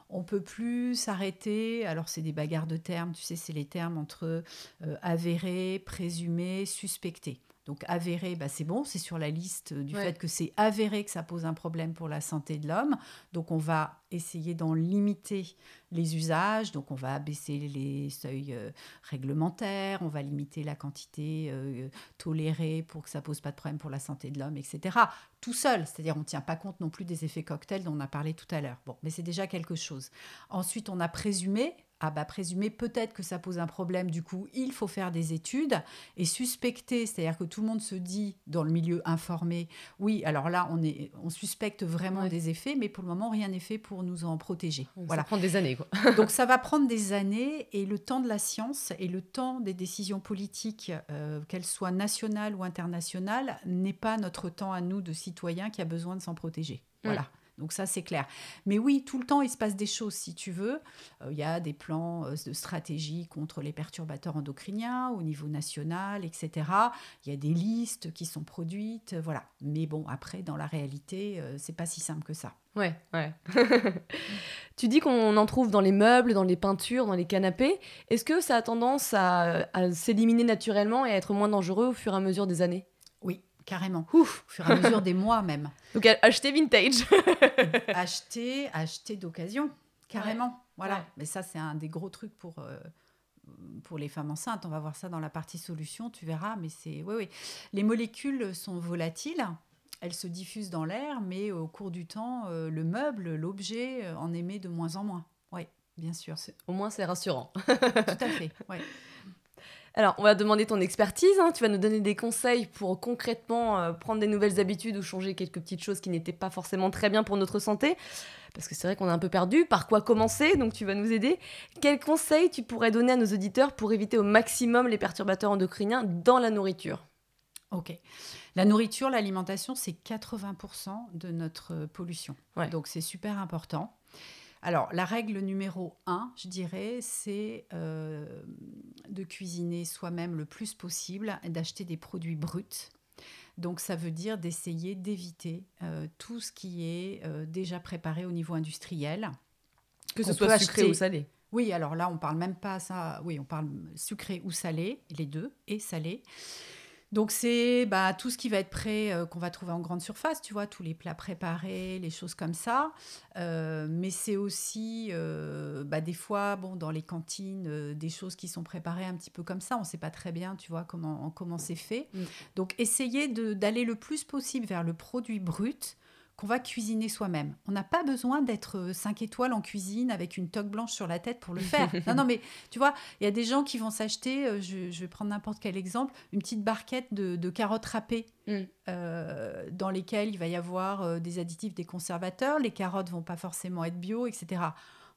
Speaker 2: on peut plus s'arrêter. Alors, c'est des bagarres de termes. Tu sais, c'est les termes entre avéré, présumé, suspecté. Donc avéré, bah, c'est bon, c'est sur la liste du fait que c'est avéré que ça pose un problème pour la santé de l'homme. Donc on va essayer d'en limiter les usages. Donc on va abaisser les seuils euh, réglementaires, on va limiter la quantité euh, tolérée pour que ça pose pas de problème pour la santé de l'homme, etc. Tout seul, c'est-à-dire on ne tient pas compte non plus des effets cocktails dont on a parlé tout à l'heure. Bon, mais c'est déjà quelque chose. Ensuite, on a présumé ah bah présumer peut-être que ça pose un problème, du coup il faut faire des études et suspecter, c'est-à-dire que tout le monde se dit dans le milieu informé, oui alors là on, est, on suspecte vraiment des effets, mais pour le moment rien n'est fait pour nous en protéger.
Speaker 1: Ça voilà. prend des années quoi.
Speaker 2: Donc ça va prendre des années et le temps de la science et le temps des décisions politiques, euh, qu'elles soient nationales ou internationales, n'est pas notre temps à nous de citoyens qui a besoin de s'en protéger. Voilà. Donc ça, c'est clair. Mais oui, tout le temps, il se passe des choses, si tu veux. Euh, il y a des plans euh, de stratégie contre les perturbateurs endocriniens au niveau national, etc. Il y a des listes qui sont produites, euh, voilà. Mais bon, après, dans la réalité, c'est pas si simple que ça.
Speaker 1: Ouais, ouais. tu dis qu'on en trouve dans les meubles, dans les peintures, dans les canapés. Est-ce que ça a tendance à s'éliminer naturellement et à être moins dangereux au fur et à mesure des années?
Speaker 2: Carrément. Ouf. Au fur et à mesure des mois même.
Speaker 1: Donc acheter vintage.
Speaker 2: acheter, acheter d'occasion, carrément. Voilà. Mais ça, c'est un des gros trucs pour. Euh, pour les femmes enceintes, on va voir ça dans la partie solution, tu verras, mais c'est oui oui. Les molécules sont volatiles, elles se diffusent dans l'air, mais au cours du temps, euh, le meuble, l'objet euh, en émet de moins en moins. Oui, bien sûr.
Speaker 1: Au moins, c'est rassurant.
Speaker 2: Tout à fait. Ouais.
Speaker 1: Alors, on va demander ton expertise. Hein. Tu vas nous donner des conseils pour concrètement euh, prendre des nouvelles habitudes ou changer quelques petites choses qui n'étaient pas forcément très bien pour notre santé. Parce que c'est vrai qu'on est un peu perdu. Par quoi commencer? Donc, tu vas nous aider. Quels conseils tu pourrais donner à nos auditeurs pour éviter au maximum les perturbateurs endocriniens dans la nourriture?
Speaker 2: Ok. La nourriture, l'alimentation, c'est 80% de notre pollution. Donc, c'est super important. Alors, la règle numéro un, je dirais, c'est euh, de cuisiner soi-même le plus possible et d'acheter des produits bruts. Donc, ça veut dire d'essayer d'éviter euh, tout ce qui est euh, déjà préparé au niveau industriel.
Speaker 1: Que ce soit sucré ou salé.
Speaker 2: Oui, alors là, on parle même pas ça. Oui, on parle sucré ou salé, les deux, et salé. Donc c'est bah, tout ce qui va être prêt, euh, qu'on va trouver en grande surface, tu vois, tous les plats préparés, les choses comme ça. Euh, mais c'est aussi euh, bah, des fois, bon, dans les cantines, des choses qui sont préparées un petit peu comme ça. On ne sait pas très bien, tu vois, comment, comment c'est fait. Mm. Donc essayer d'aller le plus possible vers le produit brut qu'on va cuisiner soi-même. On n'a pas besoin d'être 5 euh, étoiles en cuisine avec une toque blanche sur la tête pour le faire. non, non, mais tu vois, il y a des gens qui vont s'acheter, euh, je, vais prendre n'importe quel exemple, une petite barquette de, carottes râpées mm. euh, dans lesquelles il va y avoir des additifs, des conservateurs. Les carottes vont pas forcément être bio, etc.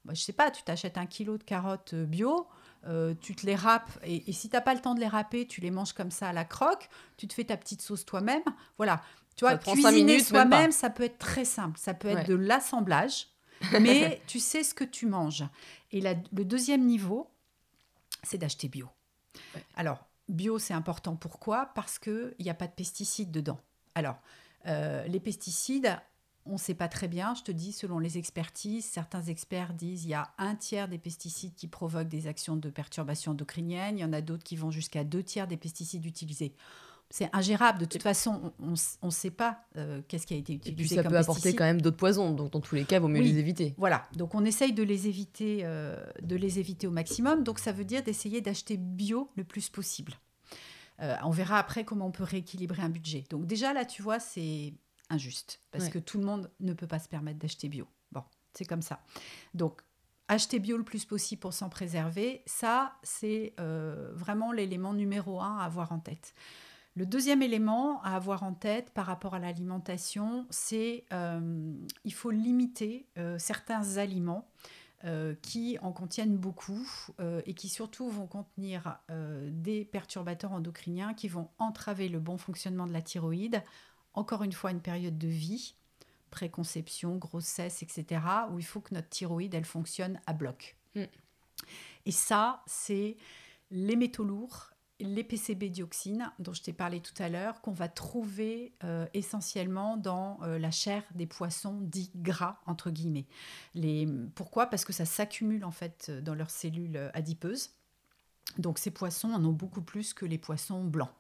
Speaker 2: Moi, je sais pas, tu t'achètes un kilo de carottes bio, euh, tu te les râpes. Et, si tu n'as pas le temps de les râper, tu les manges comme ça à la croque. Tu te fais ta petite sauce toi-même. Voilà. Tu vois, cuisiner soi-même, ça peut être très simple. Ça peut être de l'assemblage, mais tu sais ce que tu manges. Et le deuxième niveau, c'est d'acheter bio. Alors, bio, c'est important. Pourquoi? Parce qu'il n'y a pas de pesticides dedans. Alors, euh, les pesticides, on ne sait pas très bien. Je te dis, selon les expertises, certains experts disent qu'il y a un tiers des pesticides qui provoquent des actions de perturbation endocrinienne. Il y en a d'autres qui vont jusqu'à deux tiers des pesticides utilisés. C'est ingérable. De toute façon, on ne sait pas euh, qu'est-ce qui a été utilisé. Et puis
Speaker 1: ça peut apporter quand même d'autres poisons. Donc dans tous les cas, il vaut mieux les éviter.
Speaker 2: Voilà. Donc on essaye de les éviter, euh, de les éviter au maximum. Donc ça veut dire d'essayer d'acheter bio le plus possible. Euh, on verra après comment on peut rééquilibrer un budget. Donc déjà là, tu vois, c'est injuste parce que tout le monde ne peut pas se permettre d'acheter bio. Bon, c'est comme ça. Donc acheter bio le plus possible pour s'en préserver, ça c'est vraiment l'élément numéro un à avoir en tête. Le deuxième élément à avoir en tête par rapport à l'alimentation, c'est euh, il faut limiter euh, certains aliments euh, qui en contiennent beaucoup euh, et qui surtout vont contenir des perturbateurs endocriniens qui vont entraver le bon fonctionnement de la thyroïde. Encore une fois, une période de vie, préconception, grossesse, etc., où il faut que notre thyroïde, elle fonctionne à bloc. Mm. Et ça, c'est les métaux lourds les PCB dioxines dont je t'ai parlé tout à l'heure, qu'on va trouver euh, essentiellement dans euh, la chair des poissons dits gras, entre guillemets. Les, pourquoi? Parce que ça s'accumule en fait dans leurs cellules adipeuses. Donc ces poissons en ont beaucoup plus que les poissons blancs.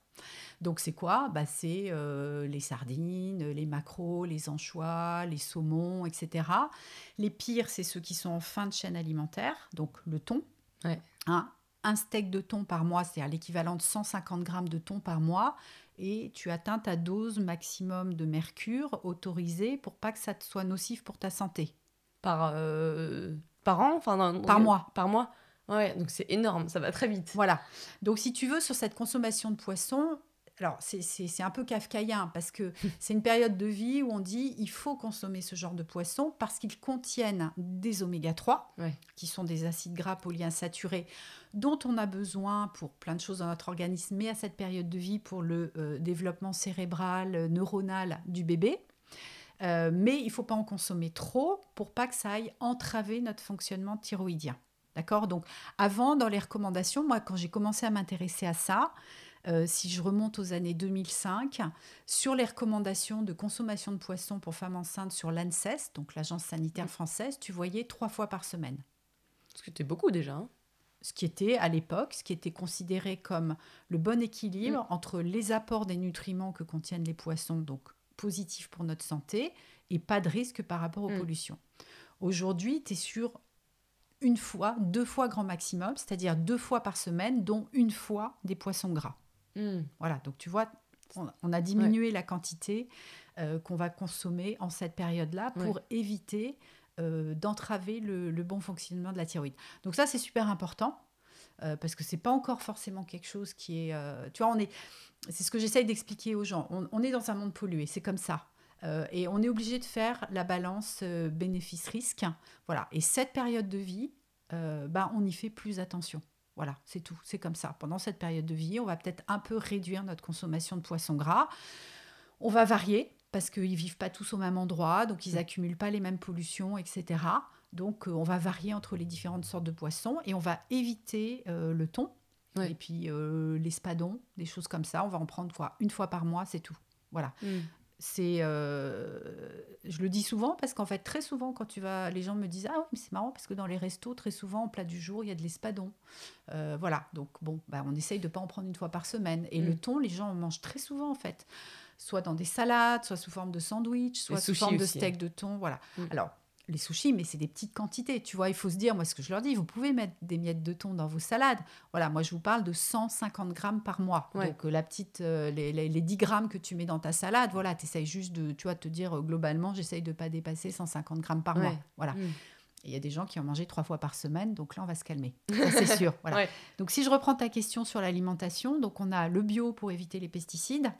Speaker 2: Donc c'est quoi? Bah, C'est euh, les sardines, les maquereaux, les anchois, les saumons, etc. Les pires, c'est ceux qui sont en fin de chaîne alimentaire, donc le thon. Ouais. Hein, un steak de thon par mois, c'est-à-dire l'équivalent de 150 grammes de thon par mois, et tu atteins ta dose maximum de mercure autorisée pour pas que ça te soit nocif pour ta santé.
Speaker 1: Par, euh, par an enfin,
Speaker 2: Par mois.
Speaker 1: Par mois Ouais, donc c'est énorme, ça va très vite.
Speaker 2: Voilà. Donc si tu veux, sur cette consommation de poisson, alors, c'est un peu kafkaïen parce que c'est une période de vie où on dit il faut consommer ce genre de poissons parce qu'ils contiennent des oméga 3, qui sont des acides gras polyinsaturés dont on a besoin pour plein de choses dans notre organisme, mais à cette période de vie pour le euh, développement cérébral, euh, neuronal du bébé. Euh, mais il ne faut pas en consommer trop pour pas que ça aille entraver notre fonctionnement thyroïdien. D'accord? Donc, avant, dans les recommandations, moi, quand j'ai commencé à m'intéresser à ça, euh, si je remonte aux années 2005, sur les recommandations de consommation de poissons pour femmes enceintes sur l'ANSES, donc l'Agence sanitaire française, tu voyais trois fois par semaine.
Speaker 1: Ce qui était beaucoup déjà. Hein.
Speaker 2: ce qui était à l'époque, ce qui était considéré comme le bon équilibre mm. entre les apports des nutriments que contiennent les poissons, donc positifs pour notre santé, et pas de risque par rapport aux mm. pollutions. Aujourd'hui, tu es sur une fois, deux fois grand maximum, c'est-à-dire deux fois par semaine, dont une fois des poissons gras. Hmm. Voilà, donc tu vois, on, a diminué la quantité euh, qu'on va consommer en cette période-là pour éviter euh, d'entraver le, bon fonctionnement de la thyroïde. Donc ça, c'est super important. Euh, parce que c'est pas encore forcément quelque chose qui est. tu vois, on est. C'est ce que j'essaye d'expliquer aux gens. On, est dans un monde pollué, c'est comme ça. et on est obligé de faire la balance bénéfice-risque. Voilà. Et cette période de vie, bah, on y fait plus attention. Voilà, c'est tout. C'est comme ça. Pendant cette période de vie, on va peut-être un peu réduire notre consommation de poissons gras. On va varier parce qu'ils ne vivent pas tous au même endroit, donc ils n'accumulent pas les mêmes pollutions, etc. Donc euh, on va varier entre les différentes sortes de poissons et on va éviter euh, le thon et puis euh, l'espadon, des choses comme ça. On va en prendre quoi, une fois par mois, c'est tout. Voilà. Mm c'est euh, je le dis souvent parce qu'en fait très souvent quand tu vas les gens me disent ah oui mais c'est marrant parce que dans les restos très souvent au plat du jour il y a de l'espadon euh, voilà donc bon bah, on essaye de pas en prendre une fois par semaine et le mm. thon les gens en mangent très souvent en fait soit dans des salades soit sous forme de sandwich soit sous forme de steak hein. de thon voilà mm. alors les sushis, mais c'est des petites quantités. Tu vois, il faut se dire, moi, ce que je leur dis, vous pouvez mettre des miettes de thon dans vos salades. Voilà, moi, je vous parle de 150 grammes par mois. Donc, euh, la petite, euh, les, 10 grammes que tu mets dans ta salade, voilà, tu essayes juste de, tu vois, te dire, euh, globalement, j'essaye de ne pas dépasser 150 grammes par mois. Voilà. Mm. Il y a des gens qui ont mangé trois fois par semaine, donc là, on va se calmer. C'est sûr. Voilà. Donc, si je reprends ta question sur l'alimentation, donc on a le bio pour éviter les pesticides.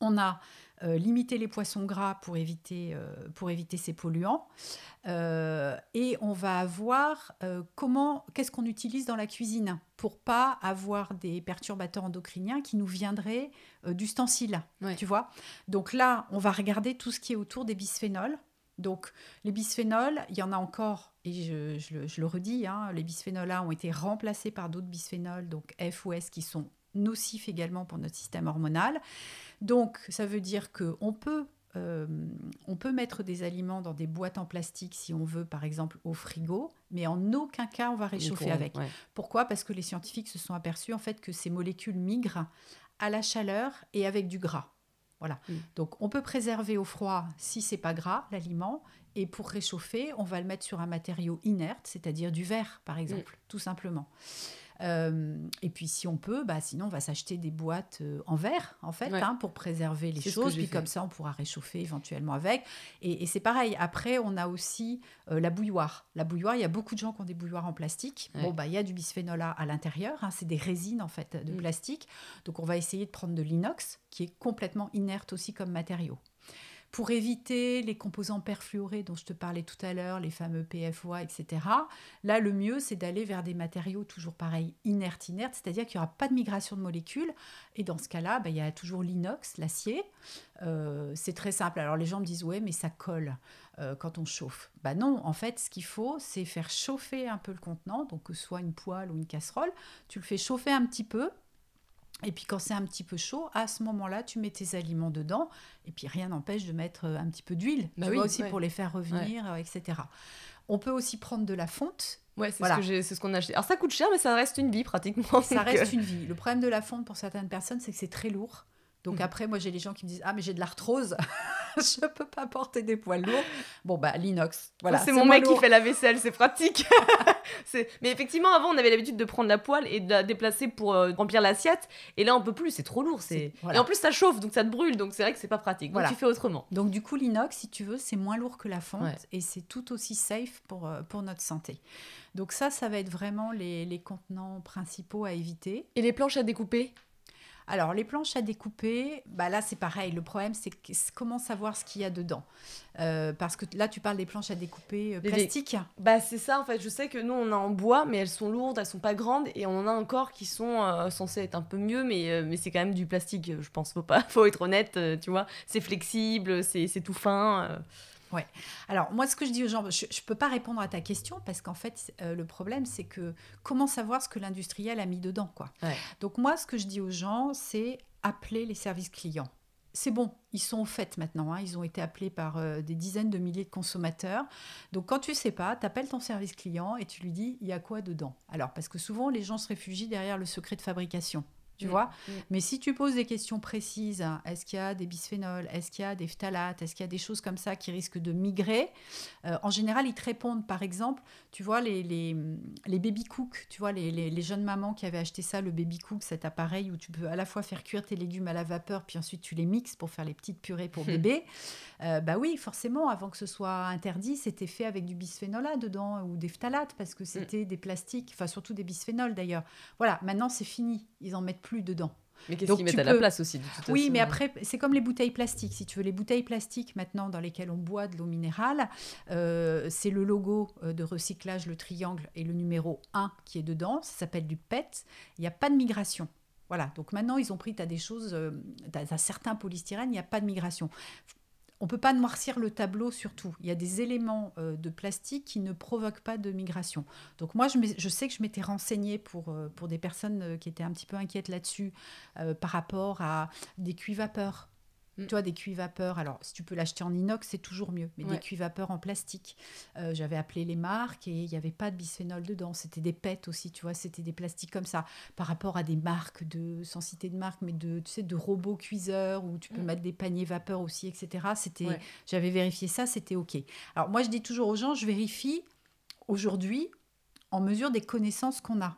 Speaker 2: On a limiter les poissons gras pour éviter, pour éviter ces polluants. et on va avoir comment, qu'est-ce qu'on utilise dans la cuisine pour pas avoir des perturbateurs endocriniens qui nous viendraient d'ustensiles, tu vois? Donc là, on va regarder tout ce qui est autour des bisphénols. Donc, les bisphénols, il y en a encore, et je, le, redis, hein, les bisphénols A ont été remplacés par d'autres bisphénols, donc F ou S, qui sont nocifs également pour notre système hormonal. Donc, ça veut dire qu'on peut, euh, on peut mettre des aliments dans des boîtes en plastique si on veut, par exemple, au frigo, mais en aucun cas on va réchauffer avec. Pourquoi? Parce que les scientifiques se sont aperçus en fait que ces molécules migrent à la chaleur et avec du gras. Voilà. Mm. Donc on peut préserver au froid si c'est pas gras l'aliment et pour réchauffer, on va le mettre sur un matériau inerte, c'est-à-dire du verre par exemple, mm. tout simplement. Euh, et puis si on peut, bah, sinon on va s'acheter des boîtes euh, en verre en fait hein, pour préserver les choses. Puis comme ça on pourra réchauffer éventuellement avec. Et, c'est pareil. Après on a aussi euh, la bouilloire. La bouilloire, il y a beaucoup de gens qui ont des bouilloires en plastique. Bon bah il y a du bisphénol A à l'intérieur. Hein, c'est des résines en fait de mm. plastique. Donc on va essayer de prendre de l'inox qui est complètement inerte aussi comme matériau pour éviter les composants perfluorés dont je te parlais tout à l'heure, les fameux PFOA, etc. Là, le mieux, c'est d'aller vers des matériaux toujours pareil, inertes, inertes, c'est-à-dire qu'il n'y aura pas de migration de molécules. Et dans ce cas-là, bah, il y a toujours l'inox, l'acier. Euh, c'est très simple. Alors les gens me disent, ouais, mais ça colle euh, quand on chauffe. Bah non, en fait, ce qu'il faut, c'est faire chauffer un peu le contenant, donc que ce soit une poêle ou une casserole. Tu le fais chauffer un petit peu, et puis quand c'est un petit peu chaud, à ce moment-là, tu mets tes aliments dedans. Et puis rien n'empêche de mettre euh, un petit peu d'huile, bah tu vois aussi pour les faire revenir, euh, etc. On peut aussi prendre de la fonte.
Speaker 1: Ouais, c'est ce qu'on a acheté. Alors ça coûte cher, mais ça reste une vie pratiquement.
Speaker 2: Ça reste une vie. Le problème de la fonte pour certaines personnes, c'est que c'est très lourd. Donc mm. après, moi, j'ai les gens qui me disent Ah, mais j'ai de l'arthrose, je peux pas porter des poids lourds. Bon, bah, l'inox. Voilà,
Speaker 1: c'est mon mec qui fait la vaisselle, c'est pratique. mais effectivement, avant, on avait l'habitude de prendre la poêle et de la déplacer pour euh, remplir l'assiette. Et là, on peut plus, c'est trop lourd. Et en plus, ça chauffe, donc ça te brûle, donc c'est vrai que c'est pas pratique. Donc tu fais autrement.
Speaker 2: Donc du coup, l'inox, si tu veux, c'est moins lourd que la fonte et c'est tout aussi safe pour, euh, pour notre santé. Donc ça, ça va être vraiment les, les contenants principaux à éviter.
Speaker 1: Et les planches à découper?
Speaker 2: Alors, les planches à découper, bah là, c'est pareil. Le problème, c'est comment savoir ce qu'il y a dedans. Euh, parce que là, tu parles des planches à découper euh, plastiques.
Speaker 1: Bah, c'est ça, en fait. Je sais que nous, on a en bois, mais elles sont lourdes, elles sont pas grandes. Et on en a encore qui sont euh, censées être un peu mieux, mais, mais c'est quand même du plastique, je pense. Faut, pas, faut être honnête, tu vois. C'est flexible, c'est tout fin.
Speaker 2: Ouais. Alors moi, ce que je dis aux gens, je ne peux pas répondre à ta question parce qu'en fait, euh, le problème, c'est que comment savoir ce que l'industriel a mis dedans, quoi. Donc moi, ce que je dis aux gens, c'est appeler les services clients. C'est bon, ils sont au fait maintenant. Hein. Ils ont été appelés par euh, des dizaines de milliers de consommateurs. Donc quand tu sais pas, tu appelles ton service client et tu lui dis il y a quoi dedans? Alors parce que souvent les gens se réfugient derrière le secret de fabrication tu mm, vois. Mm. Mais si tu poses des questions précises, est-ce qu'il y a des bisphénols, est-ce qu'il y a des phtalates, est-ce qu'il y a des choses comme ça qui risquent de migrer, euh, en général, ils te répondent, par exemple, tu vois, les, les, les baby cook, tu vois, les, les, jeunes mamans qui avaient acheté ça, le baby cook, cet appareil où tu peux à la fois faire cuire tes légumes à la vapeur, puis ensuite tu les mixes pour faire les petites purées pour bébé. Euh, bah oui, forcément, avant que ce soit interdit, c'était fait avec du bisphénol A dedans ou des phtalates parce que mm. c'était des plastiques, enfin surtout des bisphénols d'ailleurs. Voilà, maintenant c'est fini, ils en mettent plus dedans.
Speaker 1: Mais qu'est-ce qu'ils mettent à la place aussi
Speaker 2: Oui, mais après, c'est comme les bouteilles plastiques. Si tu veux, les bouteilles plastiques maintenant dans lesquelles on boit de l'eau minérale, euh, c'est le logo euh, de recyclage, le triangle et le numéro 1 qui est dedans. Ça s'appelle du PET. Il n'y a pas de migration. Voilà, donc maintenant ils ont pris, tu as des choses, euh, tu as, certains polystyrènes, il n'y a pas de migration on ne peut pas noircir le tableau surtout. Il y a des éléments euh, de plastique qui ne provoquent pas de migration. Donc moi, je, sais que je m'étais renseignée pour, euh, des personnes euh, qui étaient un petit peu inquiètes là-dessus par rapport à des cuits-vapeurs. Mm. Tu vois, des cuits vapeurs. Alors, si tu peux l'acheter en inox, c'est toujours mieux. Mais des cuits vapeurs en plastique. Euh, j'avais appelé les marques et il n'y avait pas de bisphénol dedans. C'était des PET aussi, tu vois. C'était des plastiques comme ça. Par rapport à des marques de, sans citer de marque, mais de, tu sais, de robots cuiseurs où tu peux mm. mettre des paniers vapeur aussi, etc. C'était, J'avais vérifié ça, c'était OK. Alors, moi, je dis toujours aux gens, je vérifie aujourd'hui en mesure des connaissances qu'on a.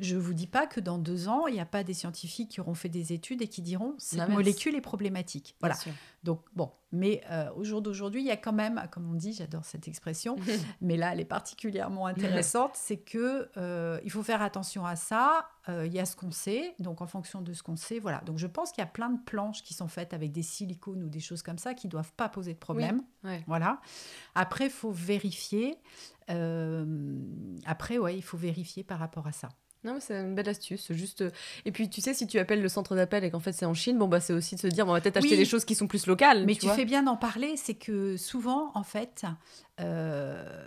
Speaker 2: Je ne vous dis pas que dans deux ans, il n'y a pas des scientifiques qui auront fait des études et qui diront cette
Speaker 1: L'inverse.
Speaker 2: molécule est problématique. Voilà. Donc, bon, mais euh, au jour d'aujourd'hui, il y a quand même, comme on dit, j'adore cette expression, mais là, elle est particulièrement intéressante, c'est que euh, il faut faire attention à ça. Euh, Il y a ce qu'on sait, donc en fonction de ce qu'on sait, voilà. Donc, je pense qu'il y a plein de planches qui sont faites avec des silicones ou des choses comme ça qui doivent pas poser de problème.
Speaker 1: Ouais.
Speaker 2: Voilà. Après, il faut vérifier. Après, ouais, il faut vérifier par rapport à ça.
Speaker 1: Non, mais c'est une belle astuce. Juste... euh, Et puis, tu sais, si tu appelles le centre d'appel et qu'en fait c'est en Chine, bon, bah, c'est aussi de se dire, bon, on va peut-être acheter
Speaker 2: Oui.
Speaker 1: des choses qui sont plus locales.
Speaker 2: Mais
Speaker 1: tu
Speaker 2: fais bien d'en parler, c'est que souvent, en fait, euh,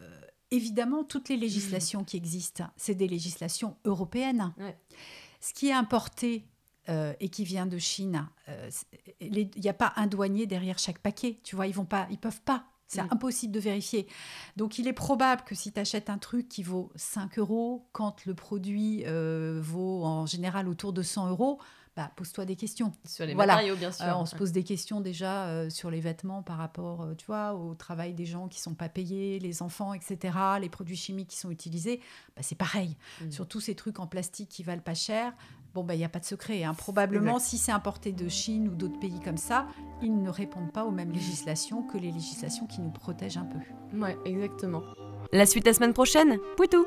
Speaker 2: évidemment, toutes les législations qui existent, c'est des législations européennes.
Speaker 1: Ouais.
Speaker 2: Ce qui est importé euh, et qui vient de Chine, euh, il n'y a pas un douanier derrière chaque paquet. Tu vois, ils vont pas, ils peuvent pas. C'est
Speaker 1: Mm.
Speaker 2: impossible de vérifier. Donc, il est probable que si tu achètes un truc qui vaut 5 euros, quand le produit euh, vaut en général autour de 100 euros, bah, pose-toi des questions.
Speaker 1: Sur les
Speaker 2: Voilà.
Speaker 1: matériaux, bien sûr.
Speaker 2: Euh, on se pose des questions déjà euh, sur les vêtements par rapport, tu vois, au travail des gens qui sont pas payés, les enfants, etc., les produits chimiques qui sont utilisés. Bah, c'est pareil.
Speaker 1: Mm.
Speaker 2: Surtout ces trucs en plastique qui valent pas cher. Bon, bah, il n'y a pas de secret. hein. Probablement,
Speaker 1: Exact.
Speaker 2: si c'est importé de Chine ou d'autres pays comme ça, ils ne répondent pas aux mêmes législations que les législations qui nous protègent un peu.
Speaker 1: Ouais, exactement. La suite la semaine prochaine Poutou